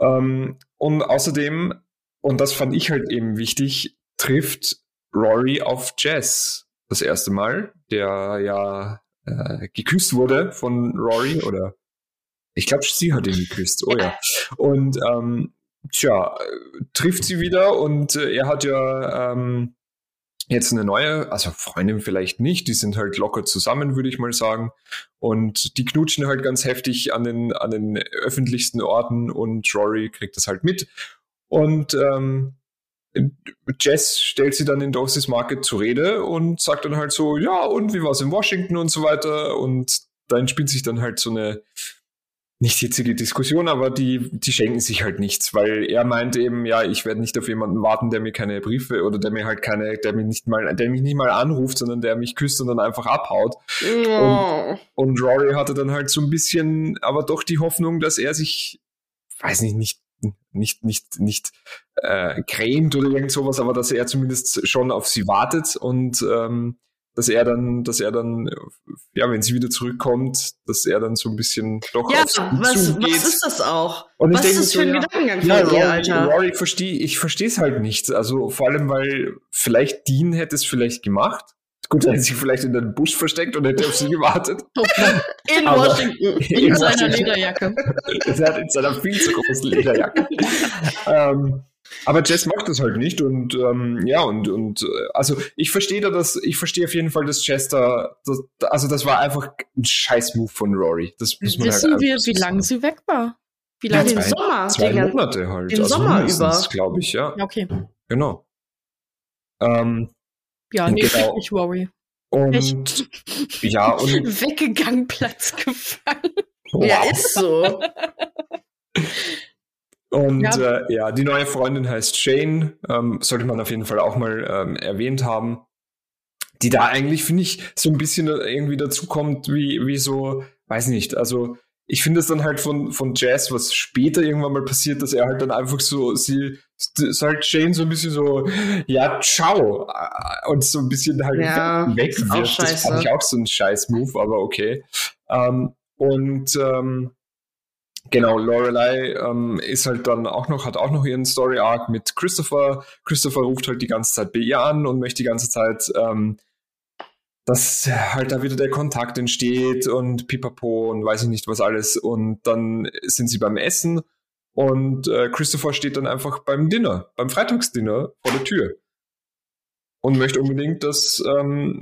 Ähm, und außerdem, und das fand ich halt eben wichtig, trifft Rory auf Jess das erste Mal, der ja äh, geküsst wurde von Rory oder ich glaube, sie hat ihn geküsst. Oh ja. Und ähm, tja, äh, trifft sie wieder und äh, er hat ja ähm, jetzt eine neue, also Freundin vielleicht nicht, die sind halt locker zusammen, würde ich mal sagen. Und die knutschen halt ganz heftig an den, an den öffentlichsten Orten und Rory kriegt das halt mit. Und ähm, Jess stellt sie dann in Dosis Market zur Rede und sagt dann halt so, ja, und wie war es in Washington und so weiter. Und dann spielt sich dann halt so eine nicht hitzige Diskussion, aber die, die schenken sich halt nichts, weil er meint eben, ja, ich werde nicht auf jemanden warten, der mir keine Briefe oder der mir halt keine, der mir nicht mal, der mich nicht mal anruft, sondern der mich küsst und dann einfach abhaut. Oh. Und, und Rory hatte dann halt so ein bisschen, aber doch die Hoffnung, dass er sich, weiß nicht, nicht, nicht, nicht, nicht äh, grämt oder irgend sowas, aber dass er zumindest schon auf sie wartet und ähm, dass er dann, dass er dann, ja, wenn sie wieder zurückkommt, dass er dann so ein bisschen doch Ja, auf sie was, zugeht. was ist das auch? Und was ist das für ein ja, Gedankengang Ja, von Rory, ihr, Alter? Rory ich verstehe es halt nicht. Also vor allem, weil vielleicht Dean hätte es vielleicht gemacht. Gut, er hätte sich vielleicht in den Busch versteckt und hätte auf sie gewartet. [LAUGHS] In aber- Washington. In seiner Lederjacke. [LAUGHS] er hat in seiner viel zu großen Lederjacke. [LAUGHS] ähm, aber Jess macht das halt nicht und ähm, ja und und äh, also ich verstehe da das, ich verstehe auf jeden Fall, dass Jess da, das, also das war einfach ein Scheiß-Move von Rory. Das muss man Wissen halt wir, wie lange sie weg war? Wie Ja, lange? den zwei- Sommer. Zwei den Monate halt. den also Sommer über. glaube ich, ja. Ja, okay. Genau. Ähm, Ja, nee, Genau. nicht Rory. und ja, und [LAUGHS] Weggegangen, Platz gefallen. Ja, wow. ist so. [LAUGHS] Und Ja. Äh, ja, die neue Freundin heißt Shane, ähm, sollte man auf jeden Fall auch mal ähm, erwähnt haben. Die da eigentlich, finde ich, so ein bisschen irgendwie dazu kommt, wie, wie so, weiß nicht, also ich finde es dann halt von, von Jazz, was später irgendwann mal passiert, dass er halt dann einfach so, sie, ist halt Shane so ein bisschen so, ja, ciao, äh, und so ein bisschen halt Ja, weg ist auch wird. Das fand ich auch so ein Scheiß-Move, aber okay. Ähm, und ähm, Genau, Lorelei ähm, ist halt dann auch noch, hat auch noch ihren Story Arc mit Christopher. Christopher ruft halt die ganze Zeit bei ihr an und möchte die ganze Zeit, ähm, dass halt da wieder der Kontakt entsteht und pipapo und weiß ich nicht was alles. Und dann sind sie beim Essen und äh, Christopher steht dann einfach beim Dinner, beim Freitagsdinner vor der Tür und möchte unbedingt, dass ähm,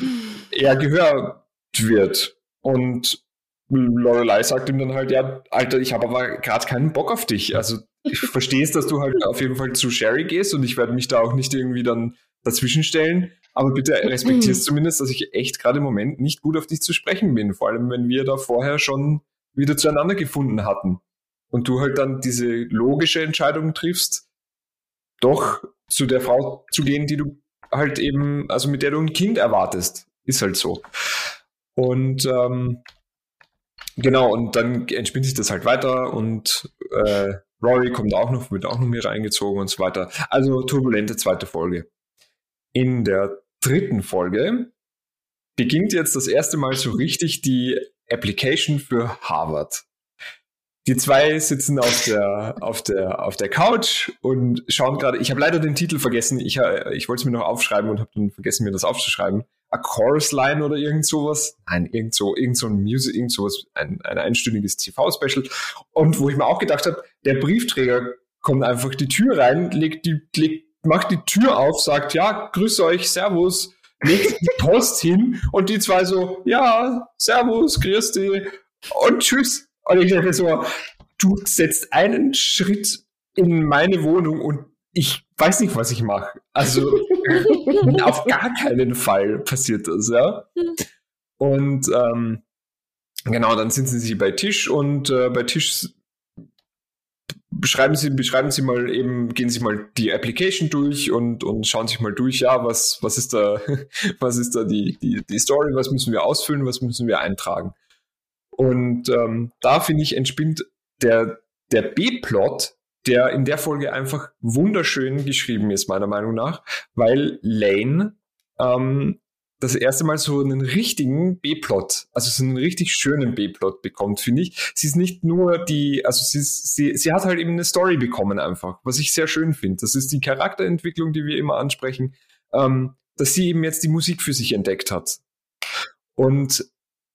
er gehört wird. Und Lorelei sagt ihm dann halt, ja, Alter, ich habe aber gerade keinen Bock auf dich. Also ich [LAUGHS] verstehe es, dass du halt auf jeden Fall zu Sherry gehst und ich werde mich da auch nicht irgendwie dann dazwischen stellen. Aber bitte [CLEARS THROAT] respektierst zumindest, dass ich echt gerade im Moment nicht gut auf dich zu sprechen bin. Vor allem, wenn wir da vorher schon wieder zueinander gefunden hatten. Und du halt dann diese logische Entscheidung triffst, doch zu der Frau zu gehen, die du halt eben, also mit der du ein Kind erwartest. Ist halt so. Und ähm, genau, und dann entspinnt sich das halt weiter und äh, Rory kommt auch noch, wird auch noch mit reingezogen und so weiter. Also turbulente zweite Folge. In der dritten Folge beginnt jetzt das erste Mal so richtig die Application für Harvard. Die zwei sitzen auf der, auf der, auf der Couch und schauen gerade, ich habe leider den Titel vergessen, ich, äh, ich wollte es mir noch aufschreiben und habe dann vergessen, mir das aufzuschreiben. A Chorus Line oder irgend sowas. Nein, irgend so, irgend so ein Music, irgend sowas, ein, ein einstündiges TV-Special. Und wo ich mir auch gedacht habe, der Briefträger kommt einfach die Tür rein, legt die, legt, macht die Tür auf, sagt, ja, grüß euch, servus, legt die [LAUGHS] Post hin und die zwei so, ja, servus, grüß dich und tschüss. Und ich dachte so, du setzt einen Schritt in meine Wohnung und ich weiß nicht, was ich mache. Also [LAUGHS] auf gar keinen Fall passiert das, ja. Und ähm, genau, dann sitzen sie bei Tisch und äh, bei Tisch beschreiben sie, beschreiben sie mal eben, gehen sie mal die Application durch und, und schauen sich mal durch, ja, was, was ist da, [LAUGHS] was ist da die, die, die Story, was müssen wir ausfüllen, was müssen wir eintragen. Und ähm, da finde ich, entspinnt der, der B-Plot, der in der Folge einfach wunderschön geschrieben ist, meiner Meinung nach, weil Lane ähm, das erste Mal so einen richtigen B-Plot, also so einen richtig schönen B-Plot bekommt, finde ich. Sie ist nicht nur die, also sie, sie, sie hat halt eben eine Story bekommen einfach, was ich sehr schön finde. Das ist die Charakterentwicklung, die wir immer ansprechen, ähm, dass sie eben jetzt die Musik für sich entdeckt hat. Und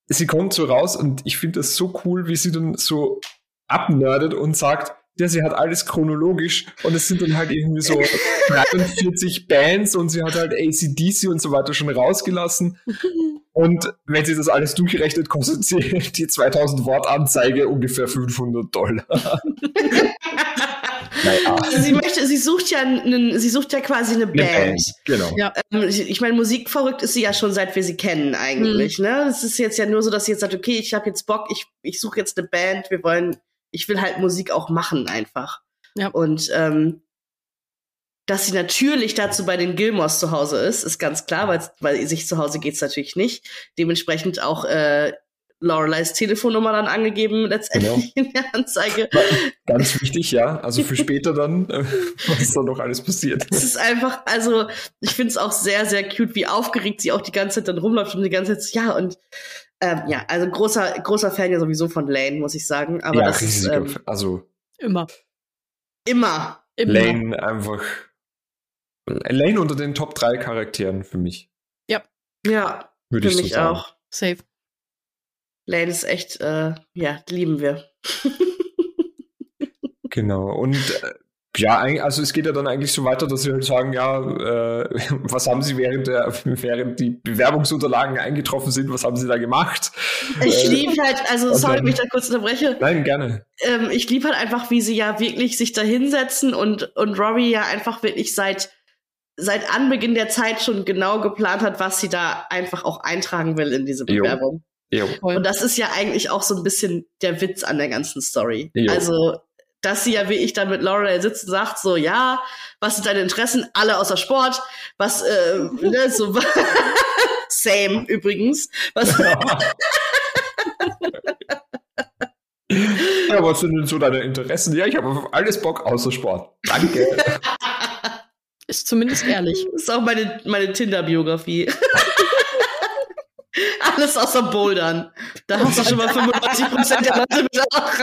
sie kommt so raus und ich finde das so cool, wie sie dann so abnerdet und sagt, ja, sie hat alles chronologisch und es sind dann halt irgendwie so 43 [LAUGHS] Bands und sie hat halt ACDC und so weiter schon rausgelassen. Und wenn sie das alles durchrechnet, kostet sie [LAUGHS] die 2000 Wort Anzeige ungefähr 500 Dollar. [LAUGHS] naja. Also sie möchte, sie sucht ja einen, sie sucht ja quasi eine, eine Band. Band. Genau. Ja. Ähm, ich meine, musikverrückt ist sie ja schon seit wir sie kennen eigentlich. Mhm. Ne, es ist jetzt ja nur so, dass sie jetzt sagt, okay, ich habe jetzt Bock, ich ich suche jetzt eine Band, wir wollen, ich will halt Musik auch machen einfach. Ja. Und ähm, dass sie natürlich dazu bei den Gilmores zu Hause ist, ist ganz klar, weil, weil sich zu Hause geht's natürlich nicht. Dementsprechend auch äh, Loreleis Telefonnummer dann angegeben, letztendlich genau. in der Anzeige. Ganz wichtig, ja. Also für später dann, äh, was da noch alles passiert. Es ist einfach, also ich finde es auch sehr, sehr cute, wie aufgeregt sie auch die ganze Zeit dann rumläuft und die ganze Zeit, ja, und ähm, ja, also großer, großer Fan ja sowieso von Lane, muss ich sagen. Aber ja, das ist, ähm, also immer. Immer. immer. Lane einfach Lane unter den Top 3 Charakteren für mich. Ja. Ja, Würde für ich mich so auch. Safe. Lane ist echt, äh, ja, lieben wir. [LAUGHS] genau. Und äh, ja, also es geht ja dann eigentlich so weiter, dass sie halt sagen, ja, äh, [LAUGHS] was haben sie während der, während die Bewerbungsunterlagen eingetroffen sind, was haben sie da gemacht? Ich äh, liebe halt, also sorry, wenn ich da kurz unterbreche. Nein, gerne. Ähm, ich liebe halt einfach, wie sie ja wirklich sich da hinsetzen und, und Rory ja einfach wirklich seit seit Anbeginn der Zeit schon genau geplant hat, was sie da einfach auch eintragen will in diese Bewerbung. Jo. Jo. Und das ist ja eigentlich auch so ein bisschen der Witz an der ganzen Story. Jo. Also, dass sie ja wie ich dann mit Lorelei sitzt und sagt so, ja, was sind deine Interessen? Alle außer Sport. Was, äh, ne, so, [LAUGHS] same übrigens. Was, [LAUGHS] ja, was sind denn so deine Interessen? Ja, ich habe auf alles Bock außer Sport. Danke. [LAUGHS] Ist zumindest ehrlich. Das ist auch meine, meine Tinder-Biografie. Alles außer Bouldern. Da hast du schon mal 95% der Leute wieder auch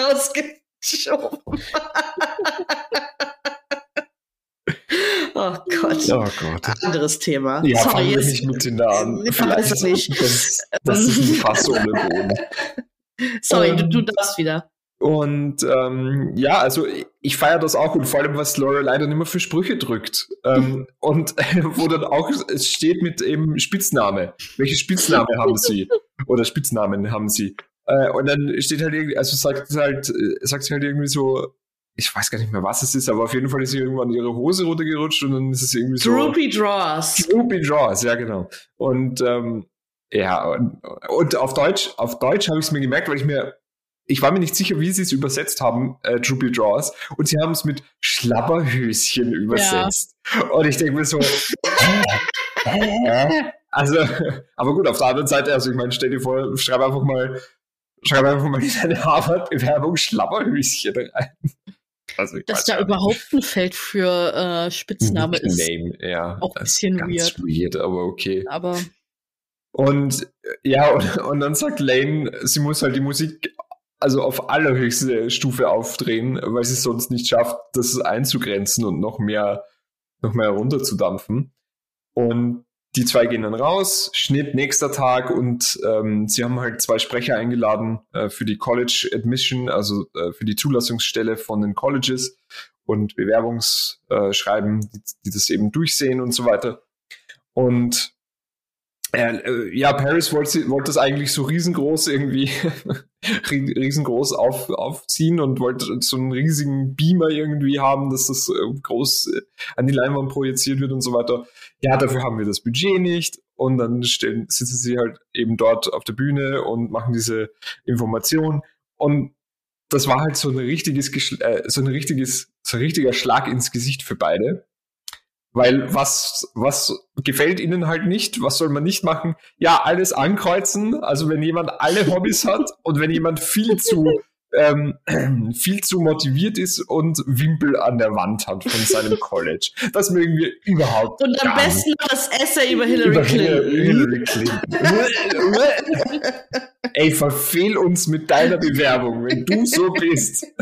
rausgeschoben. Oh Gott. Oh Gott. Anderes Thema. Ja, Sorry, wir nicht mit Tinder an. Vielleicht weiß nicht. Das, das ist ein Fass ohne Boden. [LAUGHS] Sorry, um, du, du darfst wieder. Und ähm, ja, also ich feiere das auch und vor allem, was Lorelei dann immer für Sprüche drückt. Ähm, [LAUGHS] und [LAUGHS] wo dann auch es steht mit eben Spitzname. Welche Spitzname haben sie? Oder Spitznamen haben sie? Äh, und dann steht halt irgendwie, also sagt halt, äh, sagt sie halt irgendwie so, ich weiß gar nicht mehr, was es ist, aber auf jeden Fall ist sie irgendwann ihre Hose runtergerutscht und dann ist es irgendwie so. Droopy Draws. Droopy Draws, ja genau. Und ähm, ja, und, und auf Deutsch, auf Deutsch habe ich es mir gemerkt, weil ich mir ich war mir nicht sicher, wie sie es übersetzt haben, äh, Droopy Draws, und sie haben es mit Schlabberhöschen übersetzt. Ja. Und ich denke mir so, also, [LAUGHS] aber gut, auf der anderen Seite, also ich meine, stell dir vor, schreib einfach mal, schreib einfach mal in deine Harvard-Bewerbung Schlabberhöschen rein. Also Dass da überhaupt ein Feld für äh, Spitzname ist. Name, ja. Auch ein bisschen weird. weird. aber okay. Aber. Und ja, und, und dann sagt Lane, sie muss halt die Musik also auf allerhöchste Stufe aufdrehen, weil sie es sonst nicht schafft, das einzugrenzen und noch mehr, noch mehr runterzudampfen. Und die zwei gehen dann raus, Schnitt nächster Tag und ähm, sie haben halt zwei Sprecher eingeladen äh, für die College Admission, also äh, für die Zulassungsstelle von den Colleges und Bewerbungsschreiben, die, die das eben durchsehen und so weiter. Und äh, ja, Paris wollte, wollte das eigentlich so riesengroß irgendwie [LAUGHS] riesengroß auf, aufziehen und wollte so einen riesigen Beamer irgendwie haben, dass das äh, groß äh, an die Leinwand projiziert wird und so weiter. Ja, dafür haben wir das Budget nicht. Und dann stellen, sitzen sie halt eben dort auf der Bühne und machen diese Information. Und das war halt so ein richtiges, äh, so ein richtiges, so ein richtiger Schlag ins Gesicht für beide. Weil was, was gefällt ihnen halt nicht? Was soll man nicht machen? Ja, alles ankreuzen. Also wenn jemand alle Hobbys hat und wenn jemand viel zu ähm, [CLEARS THROAT] viel zu motiviert ist und Wimpel an der Wand hat von seinem College. Das mögen wir überhaupt Und am besten nicht. das Essay über Hillary über Clinton. Hillary Clinton. Ey, verfehl uns mit deiner Bewerbung, wenn du so bist. [LAUGHS]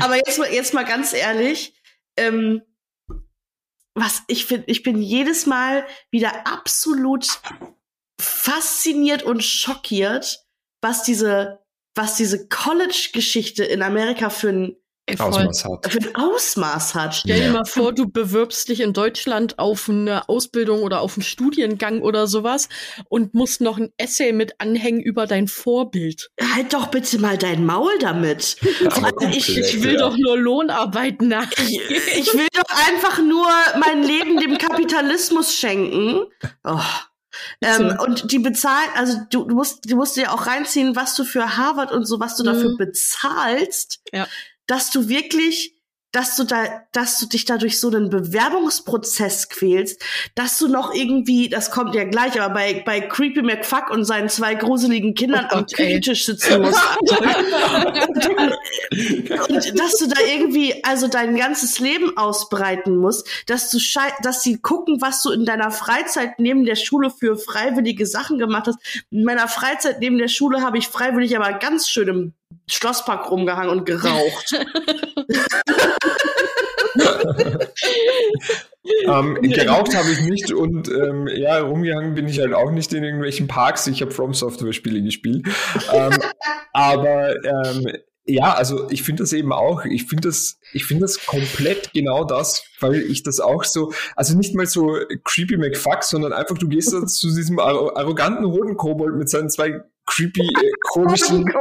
Aber jetzt jetzt mal ganz ehrlich, ähm, was ich finde, ich bin jedes Mal wieder absolut fasziniert und schockiert, was diese was diese College-Geschichte in Amerika für ein Ausmaß hat. Für ein Ausmaß hat. Stell dir mal vor, du bewirbst dich in Deutschland auf eine Ausbildung oder auf einen Studiengang oder sowas und musst noch ein Essay mit anhängen über dein Vorbild. Halt doch bitte mal dein Maul damit. [LAUGHS] ich, ich, will ja. doch nur Lohnarbeit nach. Ich, ich will doch einfach nur mein Leben dem Kapitalismus schenken. Oh. Ähm, und die bezahlen, also du, du musst, du musst dir auch reinziehen, was du für Harvard und so, was du mhm. dafür bezahlst. Ja dass du wirklich dass du da, dass du dich da durch so einen Bewerbungsprozess quälst, dass du noch irgendwie, das kommt ja gleich, aber bei, bei Creepy McFuck und seinen zwei gruseligen Kindern oh am Küchentisch sitzen [LAUGHS] musst. und, [LAUGHS] und, dass du da irgendwie, also dein ganzes Leben ausbreiten musst, dass du dass sie gucken, was du in deiner Freizeit neben der Schule für freiwillige Sachen gemacht hast. In meiner Freizeit neben der Schule habe ich freiwillig aber ganz schön im Schlosspark rumgehangen und geraucht. [LAUGHS] ähm, geraucht habe ich nicht und ähm, ja, rumgehangen bin ich halt auch nicht in irgendwelchen Parks. Ich habe From Software Spiele gespielt. Ähm, [LAUGHS] aber ähm, ja, also ich finde das eben auch, ich finde das, ich finde das komplett genau das, weil ich das auch so, also nicht mal so creepy McFuck, sondern einfach du gehst da zu diesem arroganten roten Kobold mit seinen zwei creepy, äh, [LAUGHS] komischen, [LAUGHS]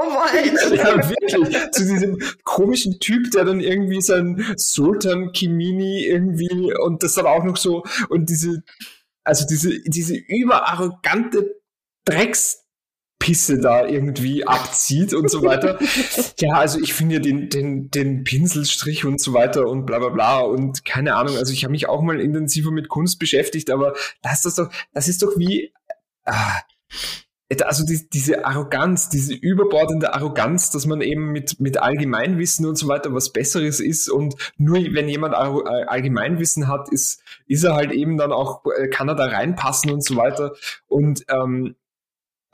ja wirklich, zu diesem komischen Typ, der dann irgendwie sein Sultan Kimini irgendwie und das dann auch noch so und diese, also diese, diese überarrogante Drecks Pisse da irgendwie abzieht und so weiter. [LAUGHS] ja, also ich finde ja den, den, den Pinselstrich und so weiter und bla bla bla und keine Ahnung, also ich habe mich auch mal intensiver mit Kunst beschäftigt, aber das ist doch, das ist doch wie, ah, also die, diese Arroganz, diese überbordende Arroganz, dass man eben mit, mit Allgemeinwissen und so weiter was Besseres ist und nur wenn jemand Allgemeinwissen hat, ist, ist er halt eben dann auch, äh, kann er da reinpassen und so weiter und ähm,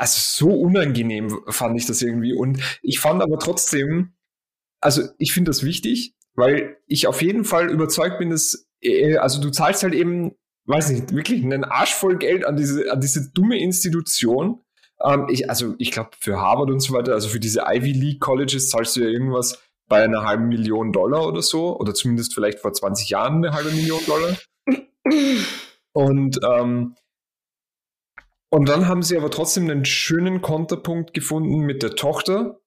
also so unangenehm fand ich das irgendwie. Und ich fand aber trotzdem, also ich finde das wichtig, weil ich auf jeden Fall überzeugt bin, dass, äh, also du zahlst halt eben, weiß nicht, wirklich einen Arsch voll Geld an diese, an diese dumme Institution. Ähm, ich, also ich glaube für Harvard und so weiter, also für diese Ivy League Colleges zahlst du ja irgendwas bei einer halben Million Dollar oder so, oder zumindest vielleicht vor 20 Jahren eine halbe Million Dollar. Und ähm, und dann haben sie aber trotzdem einen schönen Konterpunkt gefunden mit der Tochter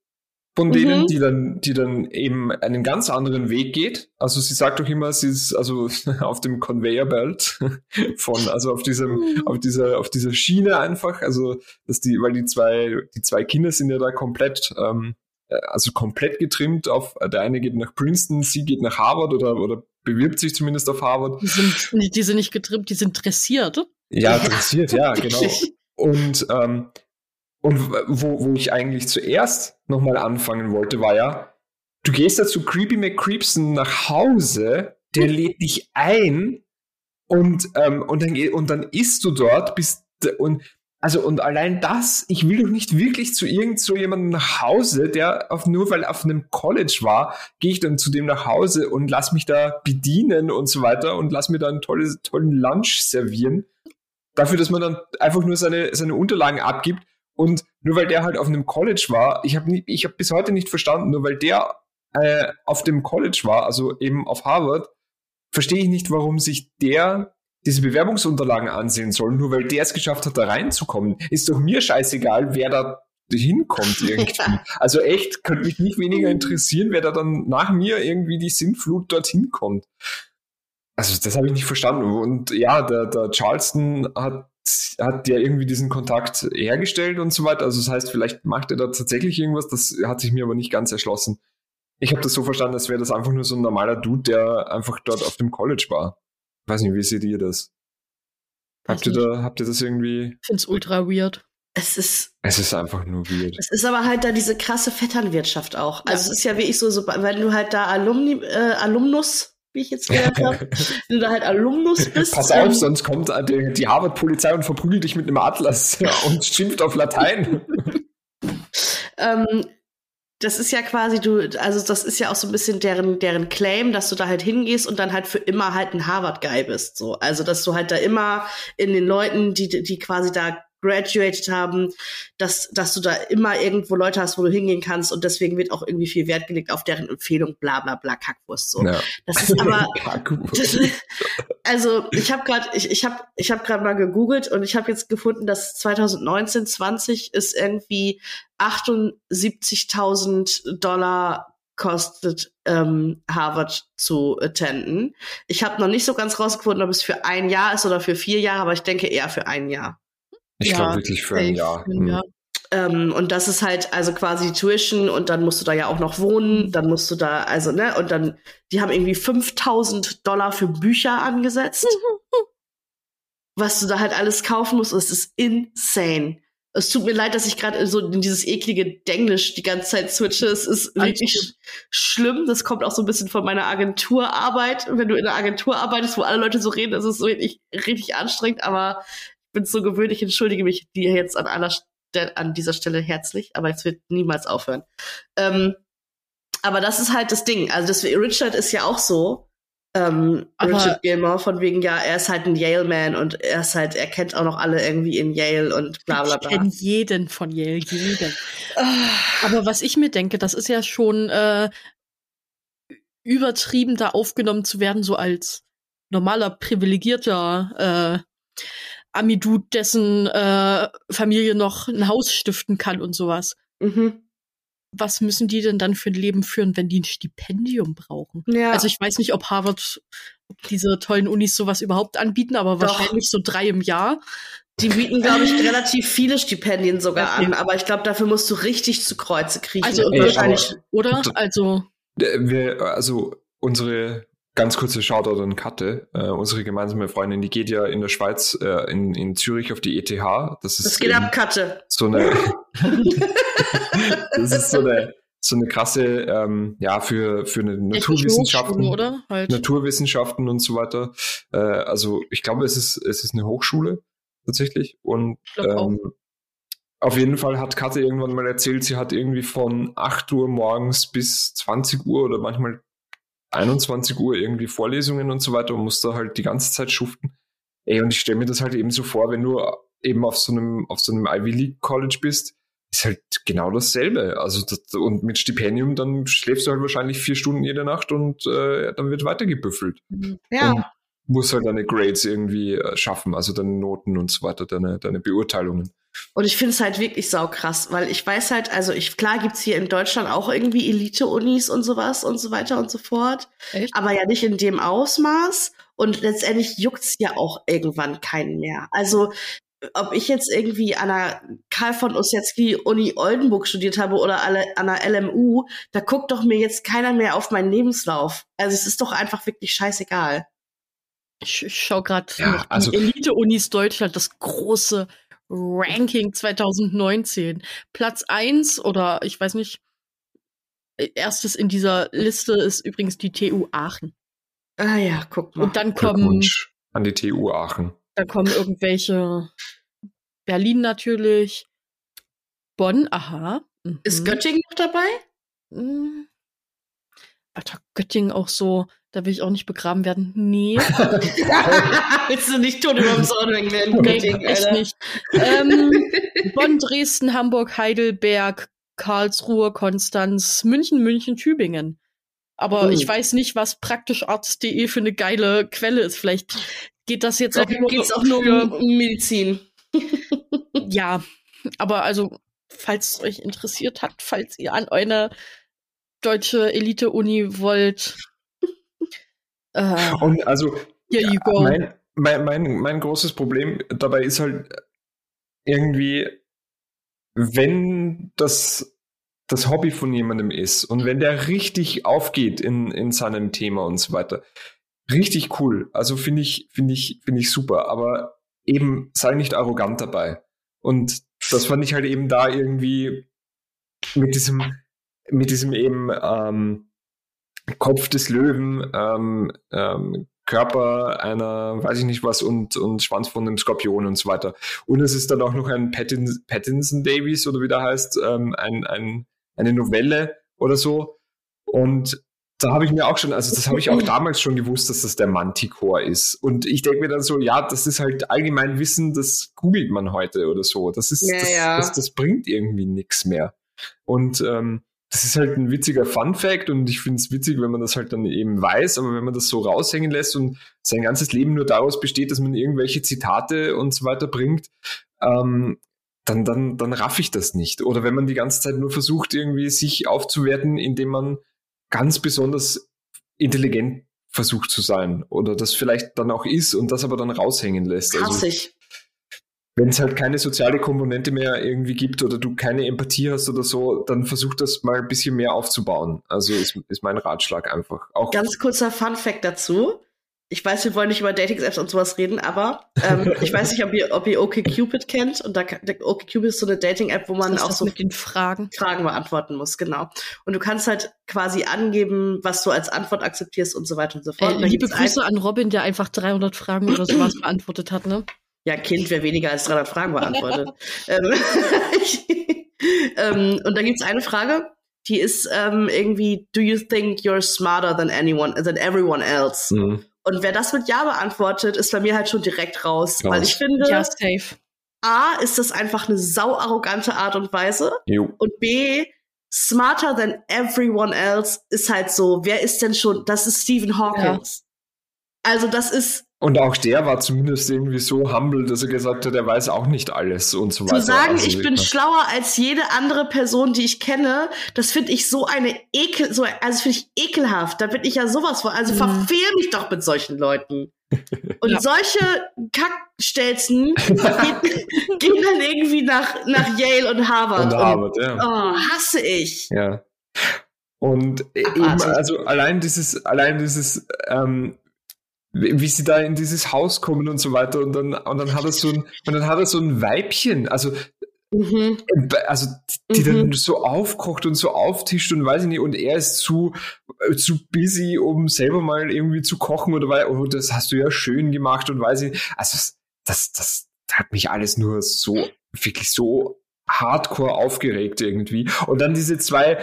von denen, mhm. die dann, die dann eben einen ganz anderen Weg geht. Also sie sagt doch immer, sie ist also [LAUGHS] auf dem Conveyor Belt [LAUGHS] von, also auf diesem, mhm. auf dieser, auf dieser Schiene einfach. Also, dass die, weil die zwei, die zwei Kinder sind ja da komplett, ähm, äh, also komplett getrimmt auf, der eine geht nach Princeton, sie geht nach Harvard oder, oder bewirbt sich zumindest auf Harvard. Die sind, die sind nicht getrimmt, die sind dressiert. Ja, dressiert, ja, genau. [LAUGHS] Und, ähm, und wo, wo ich eigentlich zuerst nochmal anfangen wollte, war ja, du gehst da zu Creepy McCreepson nach Hause, der lädt dich ein und, ähm, und, dann, und dann isst du dort, bist und also und allein das, ich will doch nicht wirklich zu irgend so jemandem nach Hause, der auf, nur weil er auf einem College war, gehe ich dann zu dem nach Hause und lass mich da bedienen und so weiter und lass mir da einen tolles, tollen Lunch servieren dafür, dass man dann einfach nur seine, seine Unterlagen abgibt. Und nur weil der halt auf einem College war, ich habe ich hab bis heute nicht verstanden, nur weil der äh, auf dem College war, also eben auf Harvard, verstehe ich nicht, warum sich der diese Bewerbungsunterlagen ansehen soll, nur weil der es geschafft hat, da reinzukommen. Ist doch mir scheißegal, wer da hinkommt [LAUGHS] irgendwie. Ja. Also echt, könnte mich nicht weniger interessieren, wer da dann nach mir irgendwie die Sintflut dorthin kommt. Also das habe ich nicht verstanden. Und ja, der, der Charleston hat, hat ja irgendwie diesen Kontakt hergestellt und so weiter. Also das heißt, vielleicht macht er da tatsächlich irgendwas. Das hat sich mir aber nicht ganz erschlossen. Ich habe das so verstanden, als wäre das einfach nur so ein normaler Dude, der einfach dort auf dem College war. weiß nicht, wie seht ihr das? Habt ihr da, habt ihr das irgendwie? Ich finde es ultra weird. Es ist. Es ist einfach nur weird. Es ist aber halt da diese krasse Vetternwirtschaft auch. Also ja. es ist ja wirklich so, so, wenn du halt da Alumni, äh, Alumnus wie ich jetzt gelernt habe. [LAUGHS] Wenn du da halt Alumnus bist. Pass auf, ähm, sonst kommt die, die Harvard-Polizei und verprügelt dich mit einem Atlas und schimpft auf Latein. [LAUGHS] ähm, das ist ja quasi du, also das ist ja auch so ein bisschen deren, deren Claim, dass du da halt hingehst und dann halt für immer halt ein Harvard-Guy bist. So. Also, dass du halt da immer in den Leuten, die, die quasi da graduated haben, dass, dass du da immer irgendwo Leute hast, wo du hingehen kannst und deswegen wird auch irgendwie viel Wert gelegt auf deren Empfehlung, bla bla bla, Kackwurst. So. Ja. Das ist aber. [LAUGHS] das, [LAUGHS] also ich habe gerade, ich, ich habe ich hab gerade mal gegoogelt und ich habe jetzt gefunden, dass 2019, 20 ist irgendwie 78.000 Dollar kostet ähm, Harvard zu attenden. Ich habe noch nicht so ganz rausgefunden, ob es für ein Jahr ist oder für vier Jahre, aber ich denke eher für ein Jahr. Ich ja, glaube wirklich für ein Jahr. Hm. Ja. Ähm, und das ist halt also quasi Tuition und dann musst du da ja auch noch wohnen, dann musst du da, also, ne, und dann, die haben irgendwie 5000 Dollar für Bücher angesetzt. [LAUGHS] was du da halt alles kaufen musst, das ist insane. Es tut mir leid, dass ich gerade so in dieses eklige Denglisch die ganze Zeit switche. Es ist wirklich sch schlimm. Das kommt auch so ein bisschen von meiner Agenturarbeit. Wenn du in einer Agentur arbeitest, wo alle Leute so reden, das ist so richtig, richtig anstrengend. Aber bin so gewöhnt. Ich entschuldige mich dir jetzt an aller an dieser Stelle herzlich. Aber es wird niemals aufhören. Ähm, aber das ist halt das Ding. Also das, Richard ist ja auch so ähm, Richard Gilmore von wegen, ja, er ist halt ein Yale-Man und er ist halt, er kennt auch noch alle irgendwie in Yale und bla bla bla. Ich kenne jeden von Yale, jeden. Aber was ich mir denke, das ist ja schon äh, übertrieben, da aufgenommen zu werden, so als normaler, privilegierter äh, Ami-Dude, dessen äh, Familie noch ein Haus stiften kann und sowas. Mhm was müssen die denn dann für ein Leben führen, wenn die ein Stipendium brauchen? Ja. Also ich weiß nicht, ob Harvard, ob diese tollen Unis sowas überhaupt anbieten, aber Doch. wahrscheinlich so drei im Jahr. Die bieten, glaube ich, [LAUGHS] relativ viele Stipendien sogar okay. an, aber ich glaube, dafür musst du richtig zu Kreuze kriechen. Also wahrscheinlich, oder? Also wir, also unsere ganz kurze Shoutout an Katte, äh, unsere gemeinsame Freundin, die geht ja in der Schweiz, äh, in, in Zürich auf die ETH. Das, ist das geht ab, Katte. So eine, [LAUGHS] [LAUGHS] das ist so eine, so eine krasse, ähm, ja, für, für eine Naturwissenschaften, oder? Halt. Naturwissenschaften und so weiter. Äh, also ich glaube, es ist, es ist eine Hochschule tatsächlich. Und ähm, auf jeden Fall hat Katte irgendwann mal erzählt, sie hat irgendwie von 8 Uhr morgens bis 20 Uhr oder manchmal 21 Uhr irgendwie Vorlesungen und so weiter und muss da halt die ganze Zeit schuften. Ey, und ich stelle mir das halt eben so vor, wenn du eben auf so einem, auf so einem Ivy League College bist, ist halt genau dasselbe. Also das, und mit Stipendium, dann schläfst du halt wahrscheinlich vier Stunden jede Nacht und äh, dann wird weitergebüffelt. Ja. Und musst halt deine Grades irgendwie äh, schaffen, also deine Noten und so weiter, deine, deine Beurteilungen. Und ich finde es halt wirklich saukrass, weil ich weiß halt, also ich, klar gibt's hier in Deutschland auch irgendwie Elite-Unis und sowas und so weiter und so fort. Echt? Aber ja nicht in dem Ausmaß. Und letztendlich juckt's ja auch irgendwann keinen mehr. Also ob ich jetzt irgendwie an der Karl von Ossietzky Uni Oldenburg studiert habe oder an der LMU, da guckt doch mir jetzt keiner mehr auf meinen Lebenslauf. Also es ist doch einfach wirklich scheißegal. Ich, ich schaue gerade ja, also Elite-Unis Deutschland, das große Ranking 2019. Platz eins oder ich weiß nicht, äh, erstes in dieser Liste ist übrigens die TU Aachen. Ah ja, guck mal. Und dann kommen an die TU Aachen. Dann kommen irgendwelche Berlin natürlich, Bonn, aha. Mhm. Ist Göttingen noch dabei? Mhm. Alter, Göttingen auch so, da will ich auch nicht begraben werden. Nee. [LAUGHS] Willst du nicht tot über dem Sonnenweg werden? Nee, Göttingen, echt nicht. Ähm, Bonn, Dresden, Hamburg, Heidelberg, Karlsruhe, Konstanz, München, München, Tübingen. Aber oh. ich weiß nicht, was praktischarzt.de für eine geile Quelle ist. Vielleicht geht das jetzt auch nur, geht's auch nur um Medizin. [LAUGHS] ja, aber also, falls es euch interessiert hat, falls ihr an eine deutsche Elite-Uni wollt. Äh, und also. Mein, mein, mein, mein großes Problem dabei ist halt irgendwie, wenn das das Hobby von jemandem ist und wenn der richtig aufgeht in, in seinem Thema und so weiter, richtig cool. Also finde ich, finde ich, finde ich super. Aber eben sei nicht arrogant dabei. Und das fand ich halt eben da irgendwie mit diesem, mit diesem eben ähm, Kopf des Löwen, ähm, ähm, Körper einer, weiß ich nicht was, und, und Schwanz von einem Skorpion und so weiter. Und es ist dann auch noch ein Pattinson, Pattinson Davies oder wie der heißt, ähm, ein, ein, eine Novelle oder so. Und da habe ich mir auch schon, also das habe ich auch [LAUGHS] damals schon gewusst, dass das der Manticore ist. Und ich denke mir dann so, ja, das ist halt allgemein Wissen, das googelt man heute oder so. Das ist, Ja, das, ja. Das, das bringt irgendwie nichts mehr. Und ähm, das ist halt ein witziger Fun-Fact und ich finde es witzig, wenn man das halt dann eben weiß, aber wenn man das so raushängen lässt und sein ganzes Leben nur daraus besteht, dass man irgendwelche Zitate und so weiter bringt, ähm, dann, dann, dann raff ich das nicht. Oder wenn man die ganze Zeit nur versucht, irgendwie sich aufzuwerten, indem man ganz besonders intelligent versucht zu sein oder das vielleicht dann auch ist und das aber dann raushängen lässt. Hasse Also ich. Wenn es halt keine soziale Komponente mehr irgendwie gibt oder du keine Empathie hast oder so, dann versuch das mal ein bisschen mehr aufzubauen. Also ist, ist mein Ratschlag einfach. Auch Ganz kurzer Fun Fact dazu. Ich weiß, wir wollen nicht über Dating-Apps und sowas reden, aber ähm, [LAUGHS] ich weiß nicht, ob ihr, ob ihr OkCupid kennt. Und da, kann- der OkCupid ist so eine Dating-App, wo man auch so mit den Fragen. Fragen beantworten muss, genau. Und du kannst halt quasi angeben, was du als Antwort akzeptierst und so weiter und so fort. Äh, liebe Grüße an Robin, der einfach 300 Fragen oder sowas [CLEARS THROAT] beantwortet hat, ne? Ja, Kind, wer weniger als 300 Fragen beantwortet. [LAUGHS] ähm, [LAUGHS] ähm, und da gibt's eine Frage, die ist ähm, irgendwie, do you think you're smarter than anyone, than everyone else? Mhm. Und wer das mit Ja beantwortet, ist bei mir halt schon direkt raus. Raus. Weil ich finde, Ja, safe. A, ist das einfach eine sau arrogante Art und Weise. Jo. Und B, smarter than everyone else ist halt so, wer ist denn schon, das ist Stephen Hawking. Also das ist, Und auch der war zumindest irgendwie so humble, dass er gesagt hat, er weiß auch nicht alles und so weiter. zu sagen, Also ich bin schlauer als jede andere Person, die ich kenne, das finde ich so eine Ekel, so, also finde ich ekelhaft. Da bin ich ja sowas von, also Mhm. verfehl mich doch mit solchen Leuten. Und [LAUGHS] Ja. solche Kackstelzen [LAUGHS] gehen, gehen dann irgendwie nach, nach Yale und Harvard. und Harvard, ja. oh, hasse ich. Ja. Und e- eben, Abartig. also allein dieses, allein dieses, ähm, wie sie da in dieses Haus kommen und so weiter und dann, und dann hat er so ein, und dann hat er so ein Weibchen, also, Mhm. also, die, die Mhm. dann so aufkocht und so auftischt und weiß ich nicht, und er ist zu, äh, zu busy, um selber mal irgendwie zu kochen oder weil, oh, das hast du ja schön gemacht und weiß ich nicht. Also, das, das hat mich alles nur so, wirklich so hardcore aufgeregt irgendwie. Und dann diese zwei,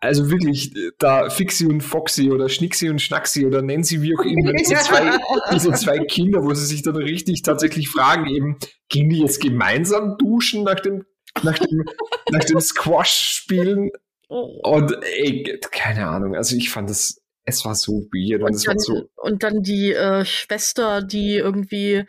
also wirklich, da Fixie und Foxy oder Schnicksy und Schnacksy oder Nancy, wie auch immer, diese zwei, [LAUGHS] diese zwei Kinder, wo sie sich dann richtig tatsächlich fragen, eben, gehen die jetzt gemeinsam duschen nach dem, nach dem, nach dem Squash-Spielen? Oh. Und ey, keine Ahnung, also ich fand das, es war so weird und es Und war dann, so, und dann die äh, Schwester, die irgendwie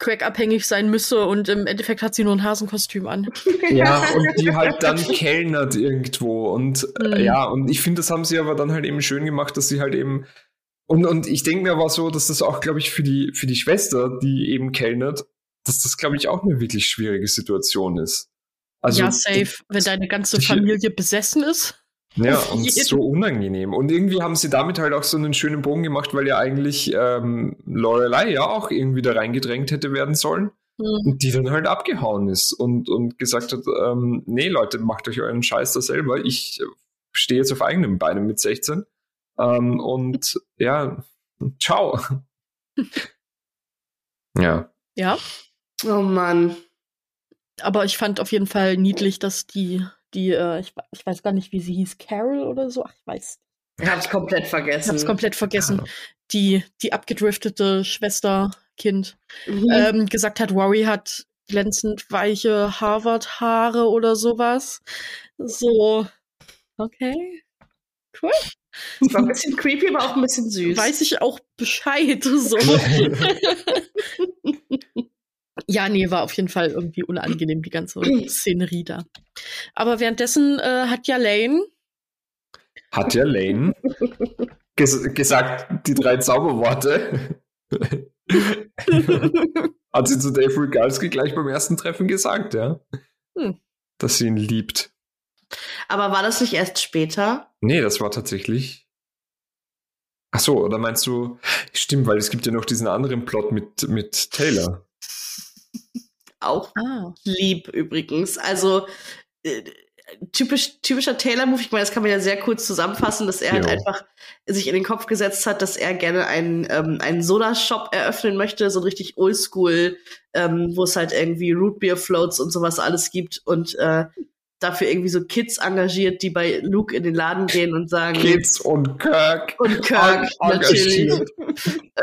crackabhängig sein müsse und im Endeffekt hat sie nur ein Hasenkostüm an. [LAUGHS] Ja, und die halt dann kellnert irgendwo. Und äh, Mhm. ja, und ich finde, das haben sie aber dann halt eben schön gemacht, dass sie halt eben. Und, und ich denke mir aber so, dass das auch, glaube ich, für die, für die Schwester, die eben kellnert, dass das, glaube ich, auch eine wirklich schwierige Situation ist. Also, ja, safe. Wenn deine ganze Familie besessen ist. Ja, [LAUGHS] und so unangenehm. Und irgendwie haben sie damit halt auch so einen schönen Bogen gemacht, weil ja eigentlich ähm, Lorelei ja auch irgendwie da reingedrängt hätte werden sollen. Hm. Und die dann halt abgehauen ist und, und gesagt hat, ähm, nee Leute, macht euch euren Scheiß da selber. Ich stehe jetzt auf eigenen Beinen mit 16. Ähm, und [LAUGHS] ja, ciao. [LAUGHS] ja. Ja. Oh Mann. Aber ich fand auf jeden Fall niedlich, dass die, die, äh, ich, ich weiß gar nicht, wie sie hieß, Carol oder so. Ach, ich weiß. Hab ich komplett Ich vergessen. hab's komplett vergessen. Die, die abgedriftete Schwester, Kind, Mhm. ähm, gesagt hat, Rory hat glänzend weiche Harvard-Haare oder sowas. So, okay. Cool. Das war ein bisschen creepy, aber auch ein bisschen süß. Weiß ich auch Bescheid. So. [LAUGHS] [LAUGHS] ja, nee, war auf jeden Fall irgendwie unangenehm, die ganze [CLEARS THROAT] Szenerie da. Aber währenddessen äh, hat ja Lane Hat ja Lane ges gesagt, die drei Zauberworte. [LAUGHS] Hat sie zu Dave Rigalski gleich beim ersten Treffen gesagt, ja. Hm. Dass sie ihn liebt. aber war das nicht erst später? Nee, das war tatsächlich. Ach so, oder meinst du, stimmt, weil es gibt ja noch diesen anderen Plot mit, mit Taylor. Auch Ah. lieb übrigens. Also äh, typisch, typischer Taylor-Move, ich meine, das kann man ja sehr kurz zusammenfassen, dass er halt Jo. einfach sich in den Kopf gesetzt hat, dass er gerne einen, ähm, einen Soda-Shop eröffnen möchte, so richtig oldschool, ähm, wo es halt irgendwie Rootbeer-Floats und sowas alles gibt und äh, dafür irgendwie so Kids engagiert, die bei Luke in den Laden gehen und sagen. Kids und Kirk. Und Kirk, natürlich.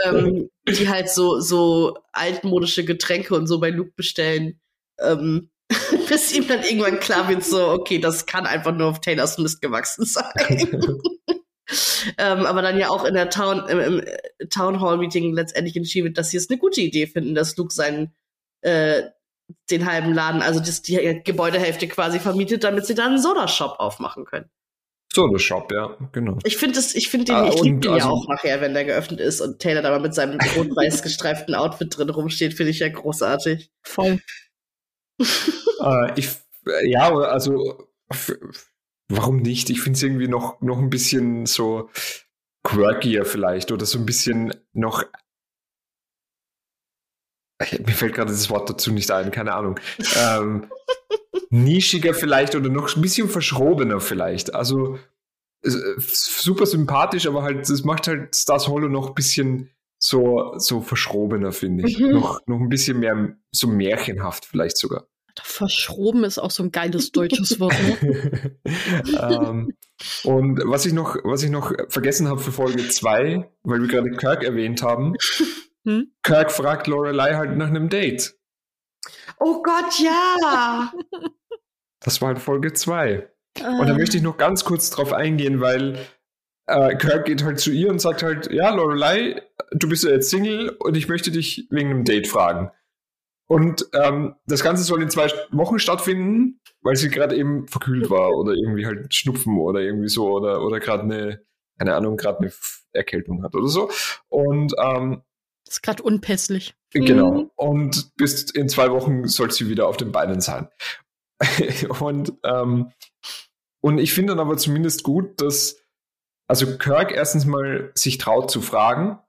ähm, die halt so, so altmodische Getränke und so bei Luke bestellen. Ähm, [LAUGHS] bis ihm dann irgendwann klar wird, so, okay, das kann einfach nur auf Taylors Mist gewachsen sein. [LAUGHS] ähm, aber dann ja auch in der Town, im, im Town Hall Meeting letztendlich entschieden wird, dass sie es eine gute Idee finden, dass Luke seinen äh, den halben Laden, also das, die Gebäudehälfte quasi vermietet, damit sie dann einen Soda-Shop aufmachen können. Soda-Shop, ja, genau. Ich finde ich finde den, ah, ich liebe den also, ja auch nachher, wenn der geöffnet ist und Taylor da mal mit seinem rot-weiß [LAUGHS] gestreiften Outfit drin rumsteht, finde ich ja großartig. Voll. [LAUGHS] äh, ich, ja, also warum nicht? Ich finde es irgendwie noch, noch ein bisschen so quirkier vielleicht oder so ein bisschen noch mir fällt gerade das Wort dazu nicht ein, keine Ahnung. Ähm, [LAUGHS] nischiger vielleicht oder noch ein bisschen verschrobener vielleicht. Also äh, super sympathisch, aber halt, das macht halt Stars Hollow noch ein bisschen so, so verschrobener, finde ich. Mhm. Noch, noch ein bisschen mehr so märchenhaft vielleicht sogar. Verschroben ist auch so ein geiles deutsches Wort. Ne? [LAUGHS] ähm, und was ich noch, was ich noch vergessen habe für Folge 2, weil wir gerade Kirk erwähnt haben, [LAUGHS] hm? Kirk fragt Lorelei halt nach einem Date. Oh Gott, ja! [LAUGHS] Das war halt Folge 2. Und da ah. möchte ich noch ganz kurz drauf eingehen, weil äh, Kirk geht halt zu ihr und sagt halt, ja, Lorelei, du bist ja jetzt Single und ich möchte dich wegen einem Date fragen. Und ähm, das Ganze soll in zwei Wochen stattfinden, weil sie gerade eben verkühlt [LAUGHS] war oder irgendwie halt Schnupfen oder irgendwie so oder, oder gerade eine, keine Ahnung, gerade eine Erkältung hat oder so. Und ähm, das ist gerade unpässlich. Genau. Mhm. Und bis in zwei Wochen soll sie wieder auf den Beinen sein. [LAUGHS] und, ähm, und ich finde dann aber zumindest gut, dass also Kirk erstens mal sich traut zu fragen.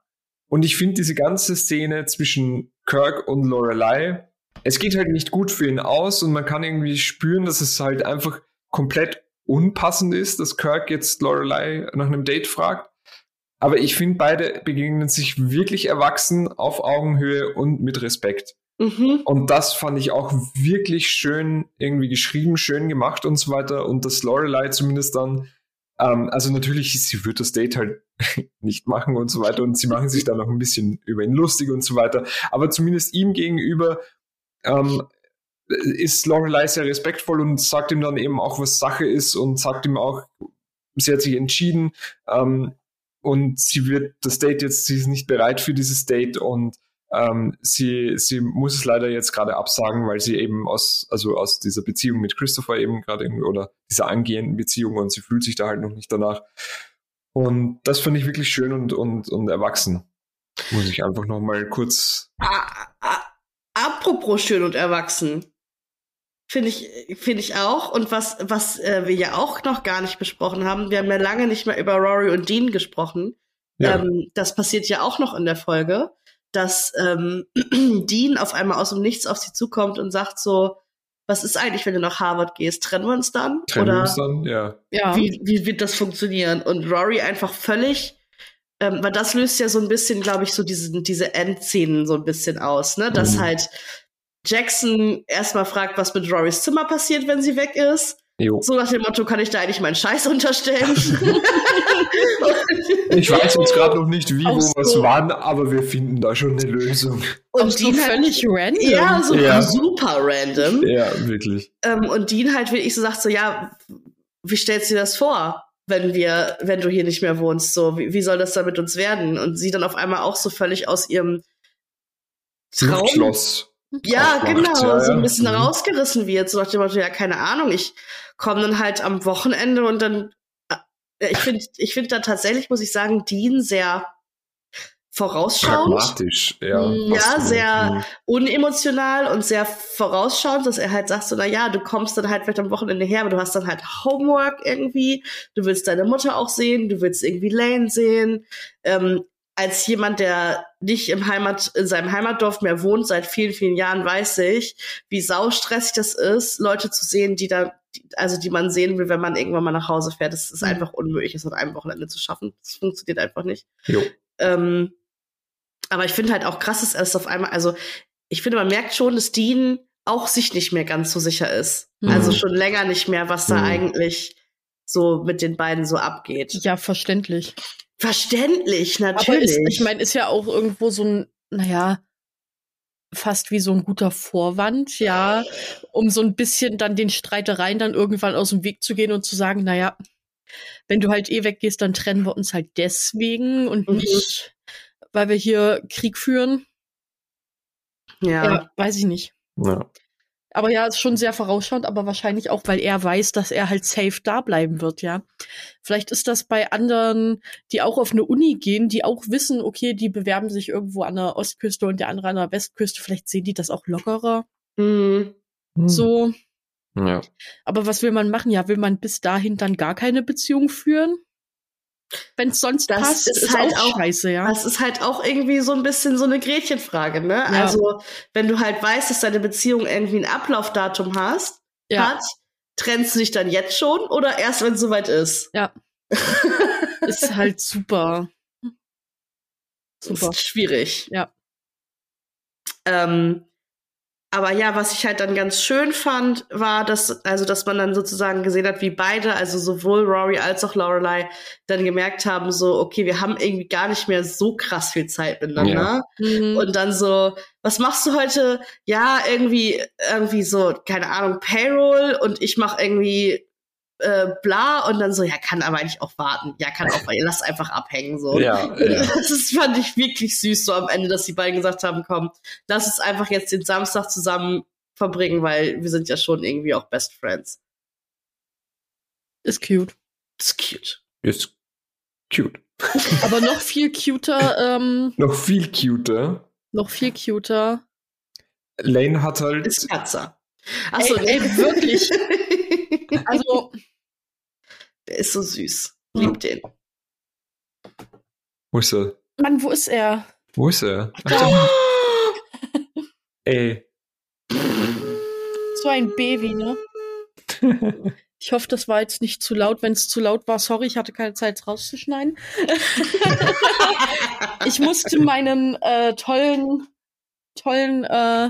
Und ich finde diese ganze Szene zwischen Kirk und Lorelei, es geht halt nicht gut für ihn aus und man kann irgendwie spüren, dass es halt einfach komplett unpassend ist, dass Kirk jetzt Lorelei nach einem Date fragt. Aber ich finde, beide begegnen sich wirklich erwachsen auf Augenhöhe und mit Respekt. Mhm. Und das fand ich auch wirklich schön irgendwie geschrieben, schön gemacht und so weiter. Und das Lorelei zumindest dann, ähm, also natürlich, sie wird das Date halt [LAUGHS] nicht machen und so weiter. Und sie machen sich dann noch ein bisschen über ihn lustig und so weiter. Aber zumindest ihm gegenüber ähm, ist Lorelei sehr respektvoll und sagt ihm dann eben auch, was Sache ist und sagt ihm auch, sie hat sich entschieden, ähm, und sie wird das Date jetzt, sie ist nicht bereit für dieses Date und ähm, sie, sie muss es leider jetzt gerade absagen, weil sie eben aus, also aus dieser Beziehung mit Christopher eben gerade irgendwie oder dieser angehenden Beziehung und sie fühlt sich da halt noch nicht danach. Und das finde ich wirklich schön und, und, und erwachsen. Muss ich einfach noch mal kurz. Apropos schön und erwachsen. Finde ich, finde ich auch. Und was, was äh, wir ja auch noch gar nicht besprochen haben, wir haben ja lange nicht mehr über Rory und Dean gesprochen. Ja. Ähm, das passiert ja auch noch in der Folge, dass ähm, [CLEARS THROAT] Dean auf einmal aus dem Nichts auf sie zukommt und sagt so, was ist eigentlich, wenn du nach Harvard gehst? Trennen wir uns dann? Trennen Oder wir uns dann, ja. ja. Wie, wie wird das funktionieren? Und Rory einfach völlig, ähm, weil das löst ja so ein bisschen, glaube ich, so diese, diese Endszenen so ein bisschen aus, ne? Dass mhm. halt Jackson erstmal fragt, was mit Rorys Zimmer passiert, wenn sie weg ist. Jo. So nach dem Motto, kann ich da eigentlich meinen Scheiß unterstellen? [LAUGHS] ich weiß jetzt gerade noch nicht, wie, wo, so. was wann, aber wir finden da schon eine Lösung. Und die völlig random. Ja, so ja. super random. Ja, wirklich. Ähm, und Dean halt wirklich so sagt so, ja, wie stellst du dir das vor? wenn wir, wenn du hier nicht mehr wohnst, so, wie, wie soll das dann mit uns werden? Und sie dann auf einmal auch so völlig aus ihrem Traum, Luftschloss ja, genau, ja, so ein bisschen ja. Mhm. rausgerissen wird. So nach dem Motto, ja, keine Ahnung, ich komme dann halt am Wochenende und dann, äh, ich finde, ich finde da tatsächlich, muss ich sagen, Dean sehr vorausschauend. Pragmatisch, ja. Mm, ja, sehr mhm. unemotional und sehr vorausschauend, dass er halt sagt so, na ja, du kommst dann halt vielleicht am Wochenende her, aber du hast dann halt Homework irgendwie, du willst deine Mutter auch sehen, du willst irgendwie Lane sehen, ähm, als jemand, der nicht im Heimat, in seinem Heimatdorf mehr wohnt, seit vielen, vielen Jahren, weiß ich, wie saustressig das ist, Leute zu sehen, die da, also die man sehen will, wenn man irgendwann mal nach Hause fährt. Das ist mhm. einfach unmöglich, das an einem Wochenende zu schaffen. Das funktioniert einfach nicht. Ähm, aber ich finde halt auch krass, dass es auf einmal, also ich finde, man merkt schon, dass Dean auch sich nicht mehr ganz so sicher ist. Mhm. Also schon länger nicht mehr, was da Mhm. eigentlich so mit den beiden so abgeht. Ja, verständlich. Verständlich, Aber natürlich. ist, ich meine, ist ja auch irgendwo so ein, naja, fast wie so ein guter Vorwand, ja, um so ein bisschen dann den Streitereien dann irgendwann aus dem Weg zu gehen und zu sagen, naja, wenn du halt eh weggehst, dann trennen wir uns halt deswegen und Mhm. nicht, weil wir hier Krieg führen. ja. Ja, weiß ich nicht. Ja. Aber ja, ist schon sehr vorausschauend, aber wahrscheinlich auch, weil er weiß, dass er halt safe da bleiben wird, ja. Vielleicht ist das bei anderen, die auch auf eine Uni gehen, die auch wissen, okay, die bewerben sich irgendwo an der Ostküste und der andere an der Westküste, vielleicht sehen die das auch lockerer. Mhm. So. Ja. Aber was will man machen? Ja, will man bis dahin dann gar keine Beziehung führen? Wenn es sonst Das passt, ist ist, halt auch, auch- scheiße, ja. Das ist halt auch irgendwie so ein bisschen so eine Gretchenfrage, ne? Ja. Also, wenn du halt weißt, dass deine Beziehung irgendwie ein Ablaufdatum hast, Ja, hat, trennst du dich dann jetzt schon oder erst, wenn es soweit ist? ja. [LAUGHS] ist halt super. Super. ist schwierig. Ja. Ähm, aber ja, was ich halt dann ganz schön fand, war, dass, also, dass man dann sozusagen gesehen hat, wie beide, also sowohl Rory als auch Lorelei, dann gemerkt haben, so, okay, wir haben irgendwie gar nicht mehr so krass viel Zeit miteinander. Mhm. Und dann so, was machst du heute? Ja, irgendwie, irgendwie so, keine Ahnung, Payroll und ich mach irgendwie äh, bla und dann so, ja, kann aber eigentlich auch warten. Ja, kann auch, [LAUGHS] lass einfach abhängen, so. Ja, ja. [LAUGHS] Das fand ich wirklich süß, so am Ende, dass die beiden gesagt haben, komm, lass uns einfach jetzt den Samstag zusammen verbringen, weil wir sind ja schon irgendwie auch Best Friends. ist cute. Ist cute. Ist cute. [LAUGHS] Aber noch viel cuter, ähm, Noch viel cuter. noch viel cuter. Lane hat halt. Ist Katze. Achso, Ey, ey, wirklich. [LAUGHS] Also, Der ist so süß. Lieb den. Wo ist er? Mann, wo ist er? Wo ist er? Ach. [LAUGHS] Ey. So ein Baby, ne? [LAUGHS] Ich hoffe, das war jetzt nicht zu laut. Wenn es zu laut war, sorry, ich hatte keine Zeit, es rauszuschneiden. ich musste meinen äh, tollen, tollen äh,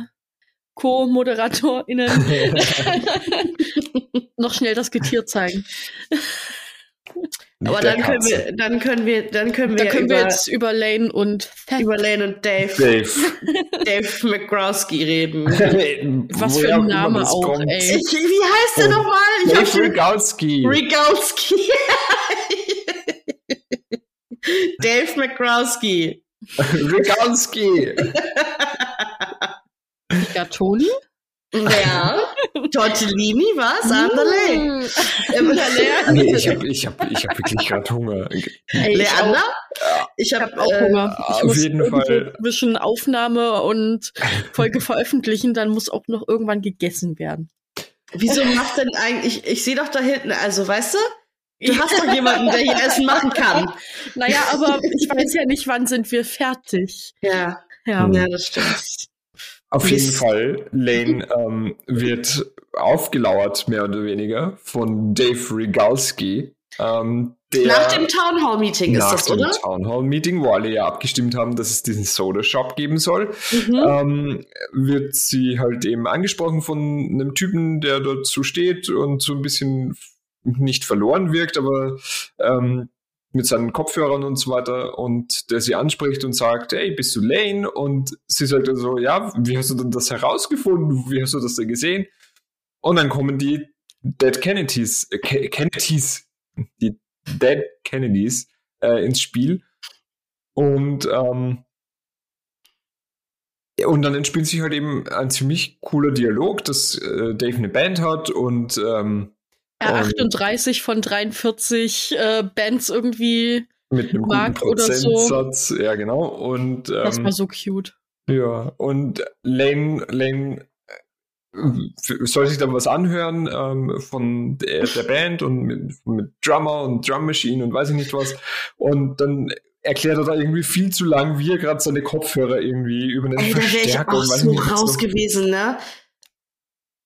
Co-ModeratorInnen [LAUGHS] [LAUGHS] noch schnell das Getier zeigen. Aber dann können wir, dann können wir, dann können wir, Da können über, wir jetzt über Lane und über Lane und Dave, Dave. [LAUGHS] Dave McGrowski reden. Was für ein Name das auch, kommt. ey. Ich, wie heißt der Oh. nochmal? Dave Rigalski. Rigalski. Dave McGrowski. Rigalski. Gatoni? Ja. Tortellini, was? Anderle. Ähm, Nee, ich habe ich hab, ich hab wirklich gerade Hunger. Ey, ich Leander? auch. Ich Ich habe habe auch äh, Hunger. Ich auf muss jeden Fall. zwischen Aufnahme und Folge veröffentlichen, dann muss auch noch irgendwann gegessen werden. Wieso macht denn eigentlich, ich sehe doch da hinten, also weißt du, du hast doch jemanden, der hier Essen machen kann. Naja, aber ich weiß ja nicht, wann sind wir fertig. Ja, Ja. Ja, das stimmt. Auf jeden Fall, Lane [LAUGHS] ähm, wird aufgelauert, mehr oder weniger, von Dave Rigalski. Ähm, der Nach dem Town Hall Meeting ist nach das, dem oder? Town Hall Meeting, wo alle ja abgestimmt haben, dass es diesen Soda Shop geben soll, Mhm. ähm, wird sie halt eben angesprochen von einem Typen, der dazu steht und so ein bisschen nicht verloren wirkt, aber ähm, mit seinen Kopfhörern und so weiter und der sie anspricht und sagt, hey, bist du Lane? Und sie sagt dann so, ja, wie hast du denn das herausgefunden? Wie hast du das denn gesehen? Und dann kommen die Dead Kennedys, äh, Ke- Kennedys, die Dead Kennedys äh, ins Spiel. Und ähm, und dann entspielt sich halt eben ein ziemlich cooler Dialog, dass äh, Dave eine Band hat und ähm, 38 von 43 äh, Bands irgendwie. mit einem guten Mag oder so. Prozentsatz, ja genau. Und Das ähm, war so cute. ja, und Lane, Lane äh, soll sich dann was anhören ähm, von der, der Band und mit, mit Drummer und Drum Machine und weiß ich nicht was. Und dann erklärt er da irgendwie viel zu lang, wie er gerade seine Kopfhörer irgendwie über einen Ey, da wäre ich auch so raus gewesen, ne?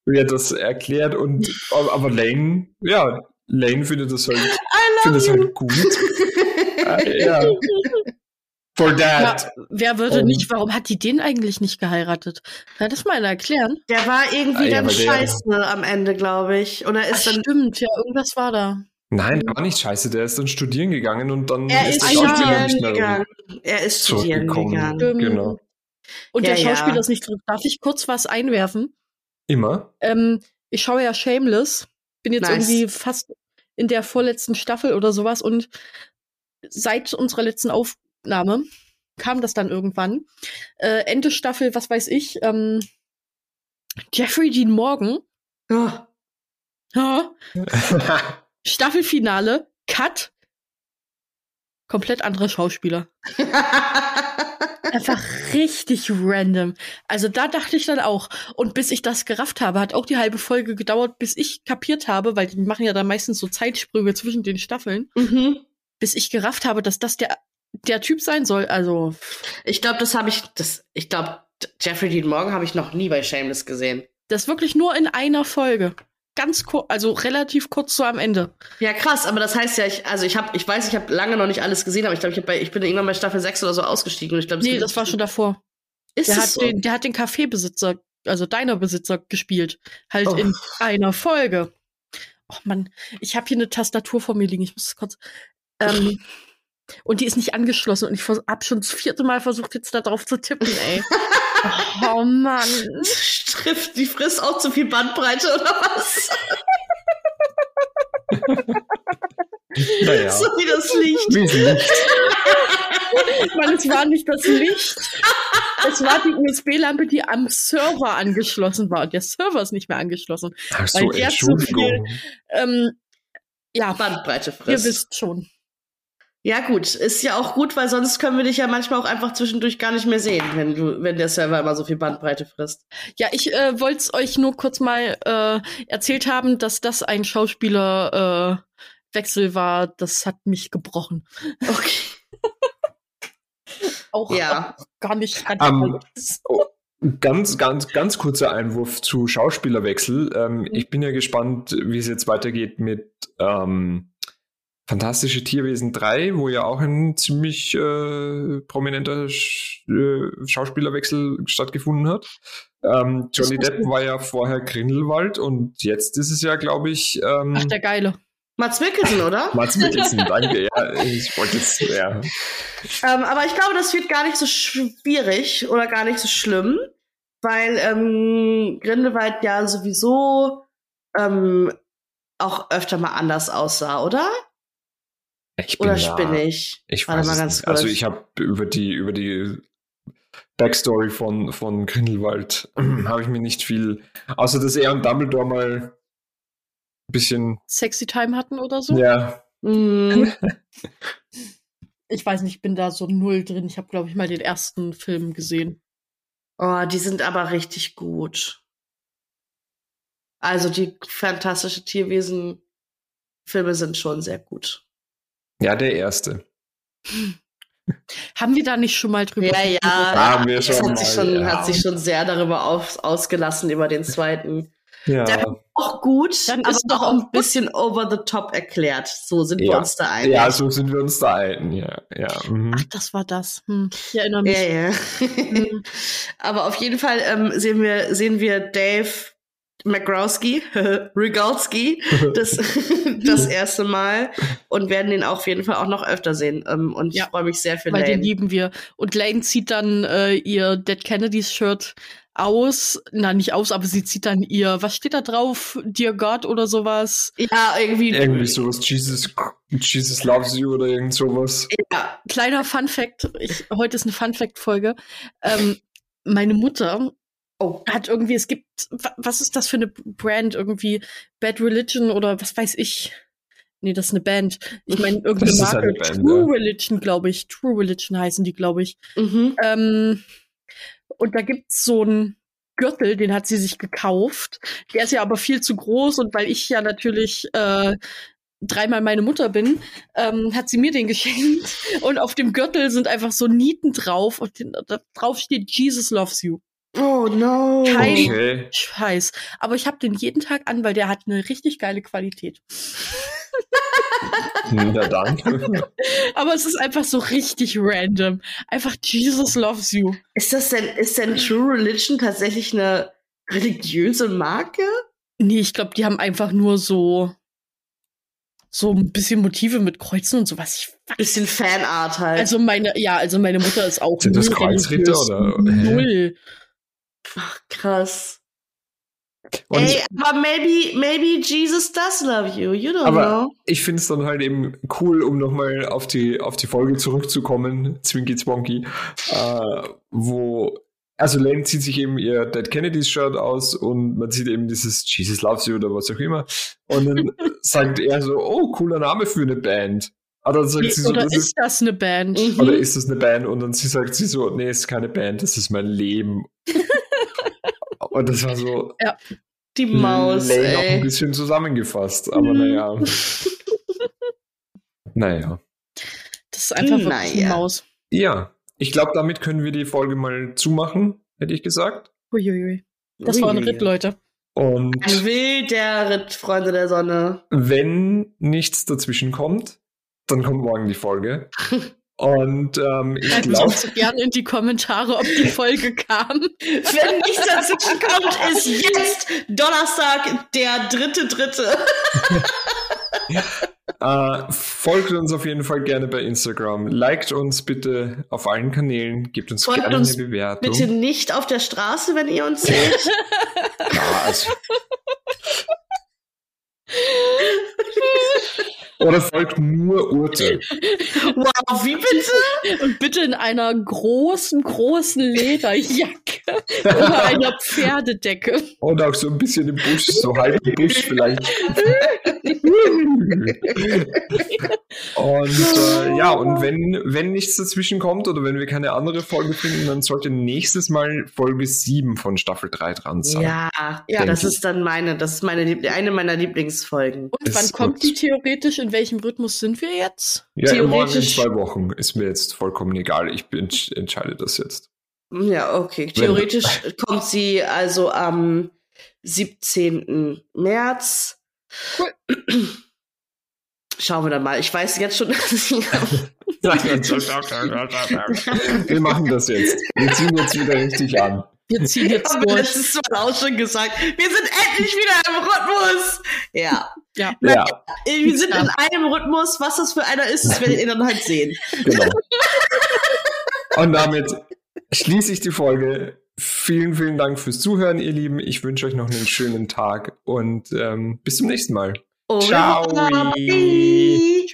Wie er das erklärt und aber Lane, ja, Lane findet das halt, findet das halt gut. Äh, ja. For that. Na, wer würde Ähm. nicht, warum hat die den eigentlich nicht geheiratet? Kann das mal einer erklären? Der war irgendwie Ah, ja, dann weil der- scheiße am Ende, glaube ich. Oder Ach, ist dann. stimmt, ja, irgendwas war da. Nein, gar nicht scheiße. Der ist dann studieren gegangen und dann Er ist das ja Schauspiel studieren nicht mehr gegangen. Er ist studieren gegangen. Stimmt. Genau. Und Ja, der Schauspieler ja. ist nicht zurück. Darf ich kurz was einwerfen? Immer. Ähm, ich schaue ja Shameless. Bin jetzt Nice. irgendwie fast in der vorletzten Staffel oder sowas und seit unserer letzten Aufnahme kam das dann irgendwann. Äh, Ende Staffel, was weiß ich, ähm, Jeffrey Dean Morgan, Oh. ja, [LAUGHS] Staffelfinale, Cut, komplett anderer Schauspieler. [LAUGHS] Einfach richtig random. Also da dachte ich dann auch. Und bis ich das gerafft habe, hat auch die halbe Folge gedauert, bis ich kapiert habe, weil die machen ja dann meistens so Zeitsprünge zwischen den Staffeln, mhm. bis ich gerafft habe, dass das der, der Typ sein soll. Also, Ich glaube, das habe ich. Das, ich glaube, Jeffrey Dean Morgan habe ich noch nie bei Shameless gesehen. das wirklich nur in einer Folge. Ganz kurz, also relativ kurz so am Ende. Ja, krass, aber das heißt ja, ich, also ich habe, ich weiß, ich habe lange noch nicht alles gesehen, aber ich glaube, ich, bei- ich bin irgendwann bei Staffel 6 oder so ausgestiegen und ich glaube, Nee, das war schon davor. Ist Der hat, so? den, der hat den Kaffeebesitzer, also deiner Besitzer gespielt. Halt Oh. in einer Folge. Oh Mann, ich habe hier eine Tastatur vor mir liegen. Ich muss das kurz. Ähm, [LAUGHS] und die ist nicht angeschlossen und ich vers- hab schon das vierte Mal versucht, jetzt da drauf zu tippen, ey. [LAUGHS] oh Mann. Trifft, die frisst auch zu viel Bandbreite oder was? naja. So wie das Licht. Wie es Licht. Mann, es war nicht das Licht. Es war die USB-Lampe, die am Server angeschlossen war. Und der Server ist nicht mehr angeschlossen. Ach so, Weil der zu Entschuldigung. Ähm, ja, Bandbreite ihr frisst. wisst schon. Ja, gut. Ist ja auch gut, weil sonst können wir dich ja manchmal auch einfach zwischendurch gar nicht mehr sehen, wenn du, wenn der Server immer so viel Bandbreite frisst. Ja, ich äh, wollte es euch nur kurz mal äh, erzählt haben, dass das ein Schauspielerwechsel äh, Wechsel war. Das hat mich gebrochen. Okay. [LAUGHS] Auch, Ja. auch gar nicht. Ähm, Ganz, ganz, ganz kurzer Einwurf zu Schauspielerwechsel. Ähm, ich bin ja gespannt, wie es jetzt weitergeht mit ähm, Fantastische Tierwesen 3, wo ja auch ein ziemlich äh, prominenter Sch äh, Schauspielerwechsel stattgefunden hat. Ähm, Johnny Depp wusste- war ja vorher Grindelwald und jetzt ist es ja, glaube ich, ähm, Ach, der Geile. Mats Mikkelsen, oder? [LAUGHS] Mats Mikkelsen, danke. Ja, ich wollte jetzt, ja. Ähm, aber ich glaube, das wird gar nicht so schwierig oder gar nicht so schlimm, weil ähm, Grindelwald ja sowieso ähm, auch öfter mal anders aussah, oder? Ich bin Oder spinne ich? Ich Warte weiß mal ganz nicht. Also ich habe über die über die Backstory von von Grindelwald [CLEARS THROAT] habe ich mir nicht viel, außer dass er und Dumbledore mal ein bisschen Sexy Time hatten oder so. ja Mhm. [LAUGHS] Ich weiß nicht, ich bin da so null drin. Ich habe, glaube ich, mal den ersten Film gesehen. Oh, die sind aber richtig gut. Also die fantastische Tierwesen-Filme sind schon sehr gut. Ja der erste. Haben wir da nicht schon mal drüber Ja, ja. Haben wir schon hat, sich mal, schon, ja. hat sich schon sehr darüber auf, ausgelassen über den zweiten. Ja. Der war auch gut, Dann aber ist doch ein gut. bisschen over the top erklärt. So sind wir Ja. uns da einig. ja, so sind wir uns da ein. Ja, ja. Mhm. Ach, das war das. Hm. Ich erinnere mich. Ja, ja. Hm. [LAUGHS] Aber auf jeden Fall ähm, sehen wir sehen wir Dave McGrowski, [LAUGHS] Regalski, das, [LAUGHS] das erste Mal und werden ihn auf jeden Fall auch noch öfter sehen. Ähm, und Ja, ich freue mich sehr für Weil den Lane. lieben wir. Und Lane zieht dann äh, ihr Dead Kennedys Shirt aus. Na, nicht aus, aber sie zieht dann ihr, was steht da drauf? Dear God oder sowas. Ja, irgendwie. Irgendwie sowas, Jesus, Jesus loves you oder irgend sowas. Ja. Kleiner Fun Fact. Ich, heute ist eine Fun Fact Folge. Ähm, meine Mutter Oh. hat irgendwie, es gibt, wa- was ist das für eine Brand? Irgendwie Bad Religion oder was weiß ich. Nee, das ist eine Band. Ich meine, [LAUGHS] irgendeine Marke. Band, True ja. Religion, glaube ich. True Religion heißen die, glaube ich. Mhm. Ähm, und da gibt's so einen Gürtel, den hat sie sich gekauft. Der ist ja aber viel zu groß und weil ich ja natürlich äh, dreimal meine Mutter bin, ähm, hat sie mir den [LAUGHS] geschenkt. Und auf dem Gürtel sind einfach so Nieten drauf und den, da drauf steht Jesus loves you. Oh no. Kein- Okay. Scheiß. Aber ich habe den jeden Tag an, weil der hat eine richtig geile Qualität. [LAUGHS] Na dann. [LAUGHS] Aber es ist einfach so richtig random. Einfach Jesus loves you. Ist das denn, ist denn True Religion tatsächlich eine religiöse Marke? Nee, ich glaube, die haben einfach nur so so ein bisschen Motive mit Kreuzen und sowas. Ich Bisschen Fanart halt. Also meine, ja, also meine Mutter ist auch Sind das null Kreuzritter oder- hä? Ach, krass. Und Ey, aber maybe, maybe Jesus does love you. You don't Aber know. ich finde es dann halt eben cool, um nochmal auf die, auf die Folge zurückzukommen, Zwinky Zwonky, äh, wo, also Lane zieht sich eben ihr Dead Kennedys Shirt aus und man sieht eben dieses Jesus loves you oder was auch immer. Und dann [LAUGHS] sagt er so, oh, cooler Name für eine Band. Aber dann sagt sie so, Oder das ist das eine Band? Mhm. oder ist das eine Band? Und dann sie sagt sie so, nee, ist keine Band, das ist mein Leben. [LAUGHS] und das war so Die Maus, auch ein bisschen zusammengefasst, aber Mhm. naja. [LAUGHS] naja. Das ist einfach eine Naja. Maus. Ja, ich glaube, damit können wir die Folge mal zumachen, hätte ich gesagt. Uiuiui. Das war ein. Ritt, Leute. Und Ein wilder Ritt, Freunde der Sonne. wenn nichts dazwischen kommt, dann kommt morgen die Folge. [LAUGHS] Und ähm, ich Schreibt glaube, uns so gerne in die Kommentare, ob die Folge kam. Wenn nichts dazwischen kommt, ist jetzt Donnerstag, der dritte, dritte. [LAUGHS] äh, folgt uns auf jeden Fall gerne bei Instagram. Liked uns bitte auf allen Kanälen. Gebt uns Folgt gerne uns eine Bewertung. Bitte nicht auf der Straße, wenn ihr uns seht. [LAUGHS] Ja, also. [LAUGHS] Oder folgt nur Urte. Wow, wie bitte? Und bitte in einer großen, großen Lederjacke oder einer Pferdedecke. Und auch so ein bisschen im Busch, so halb im Busch vielleicht. [LAUGHS] [LAUGHS] und äh, ja, und wenn, wenn nichts dazwischen kommt oder wenn wir keine andere Folge finden, dann sollte nächstes Mal Folge 7 von Staffel 3 dran sein. Ja, ja, das ich. ist dann meine, das ist meine Liebl eine meiner Lieblingsfolgen. Und Ist wann kommt gut. die theoretisch? In welchem Rhythmus sind wir jetzt? Ja, morgen in Theoretisch- zwei Wochen ist mir jetzt vollkommen egal. Ich bin, entscheide das jetzt. Ja, okay. Theoretisch kommt sie also am 17. März. Schauen wir dann mal. Ich weiß jetzt schon, [LAUGHS] dass sie [LAUGHS] wir machen das jetzt. Wir ziehen jetzt wieder richtig an. Wir ziehen jetzt durch. letztes Mal auch schon gesagt. Wir sind endlich wieder im Rhythmus. Ja. Ja. Ja, Wir sind in einem Rhythmus. Was das für einer ist, das werdet ihr dann halt sehen. genau. Und damit schließe ich die Folge. Vielen, vielen Dank fürs Zuhören, ihr Lieben. Ich wünsche euch noch einen schönen Tag und ähm, bis zum nächsten Mal. Ciao. Tschüss.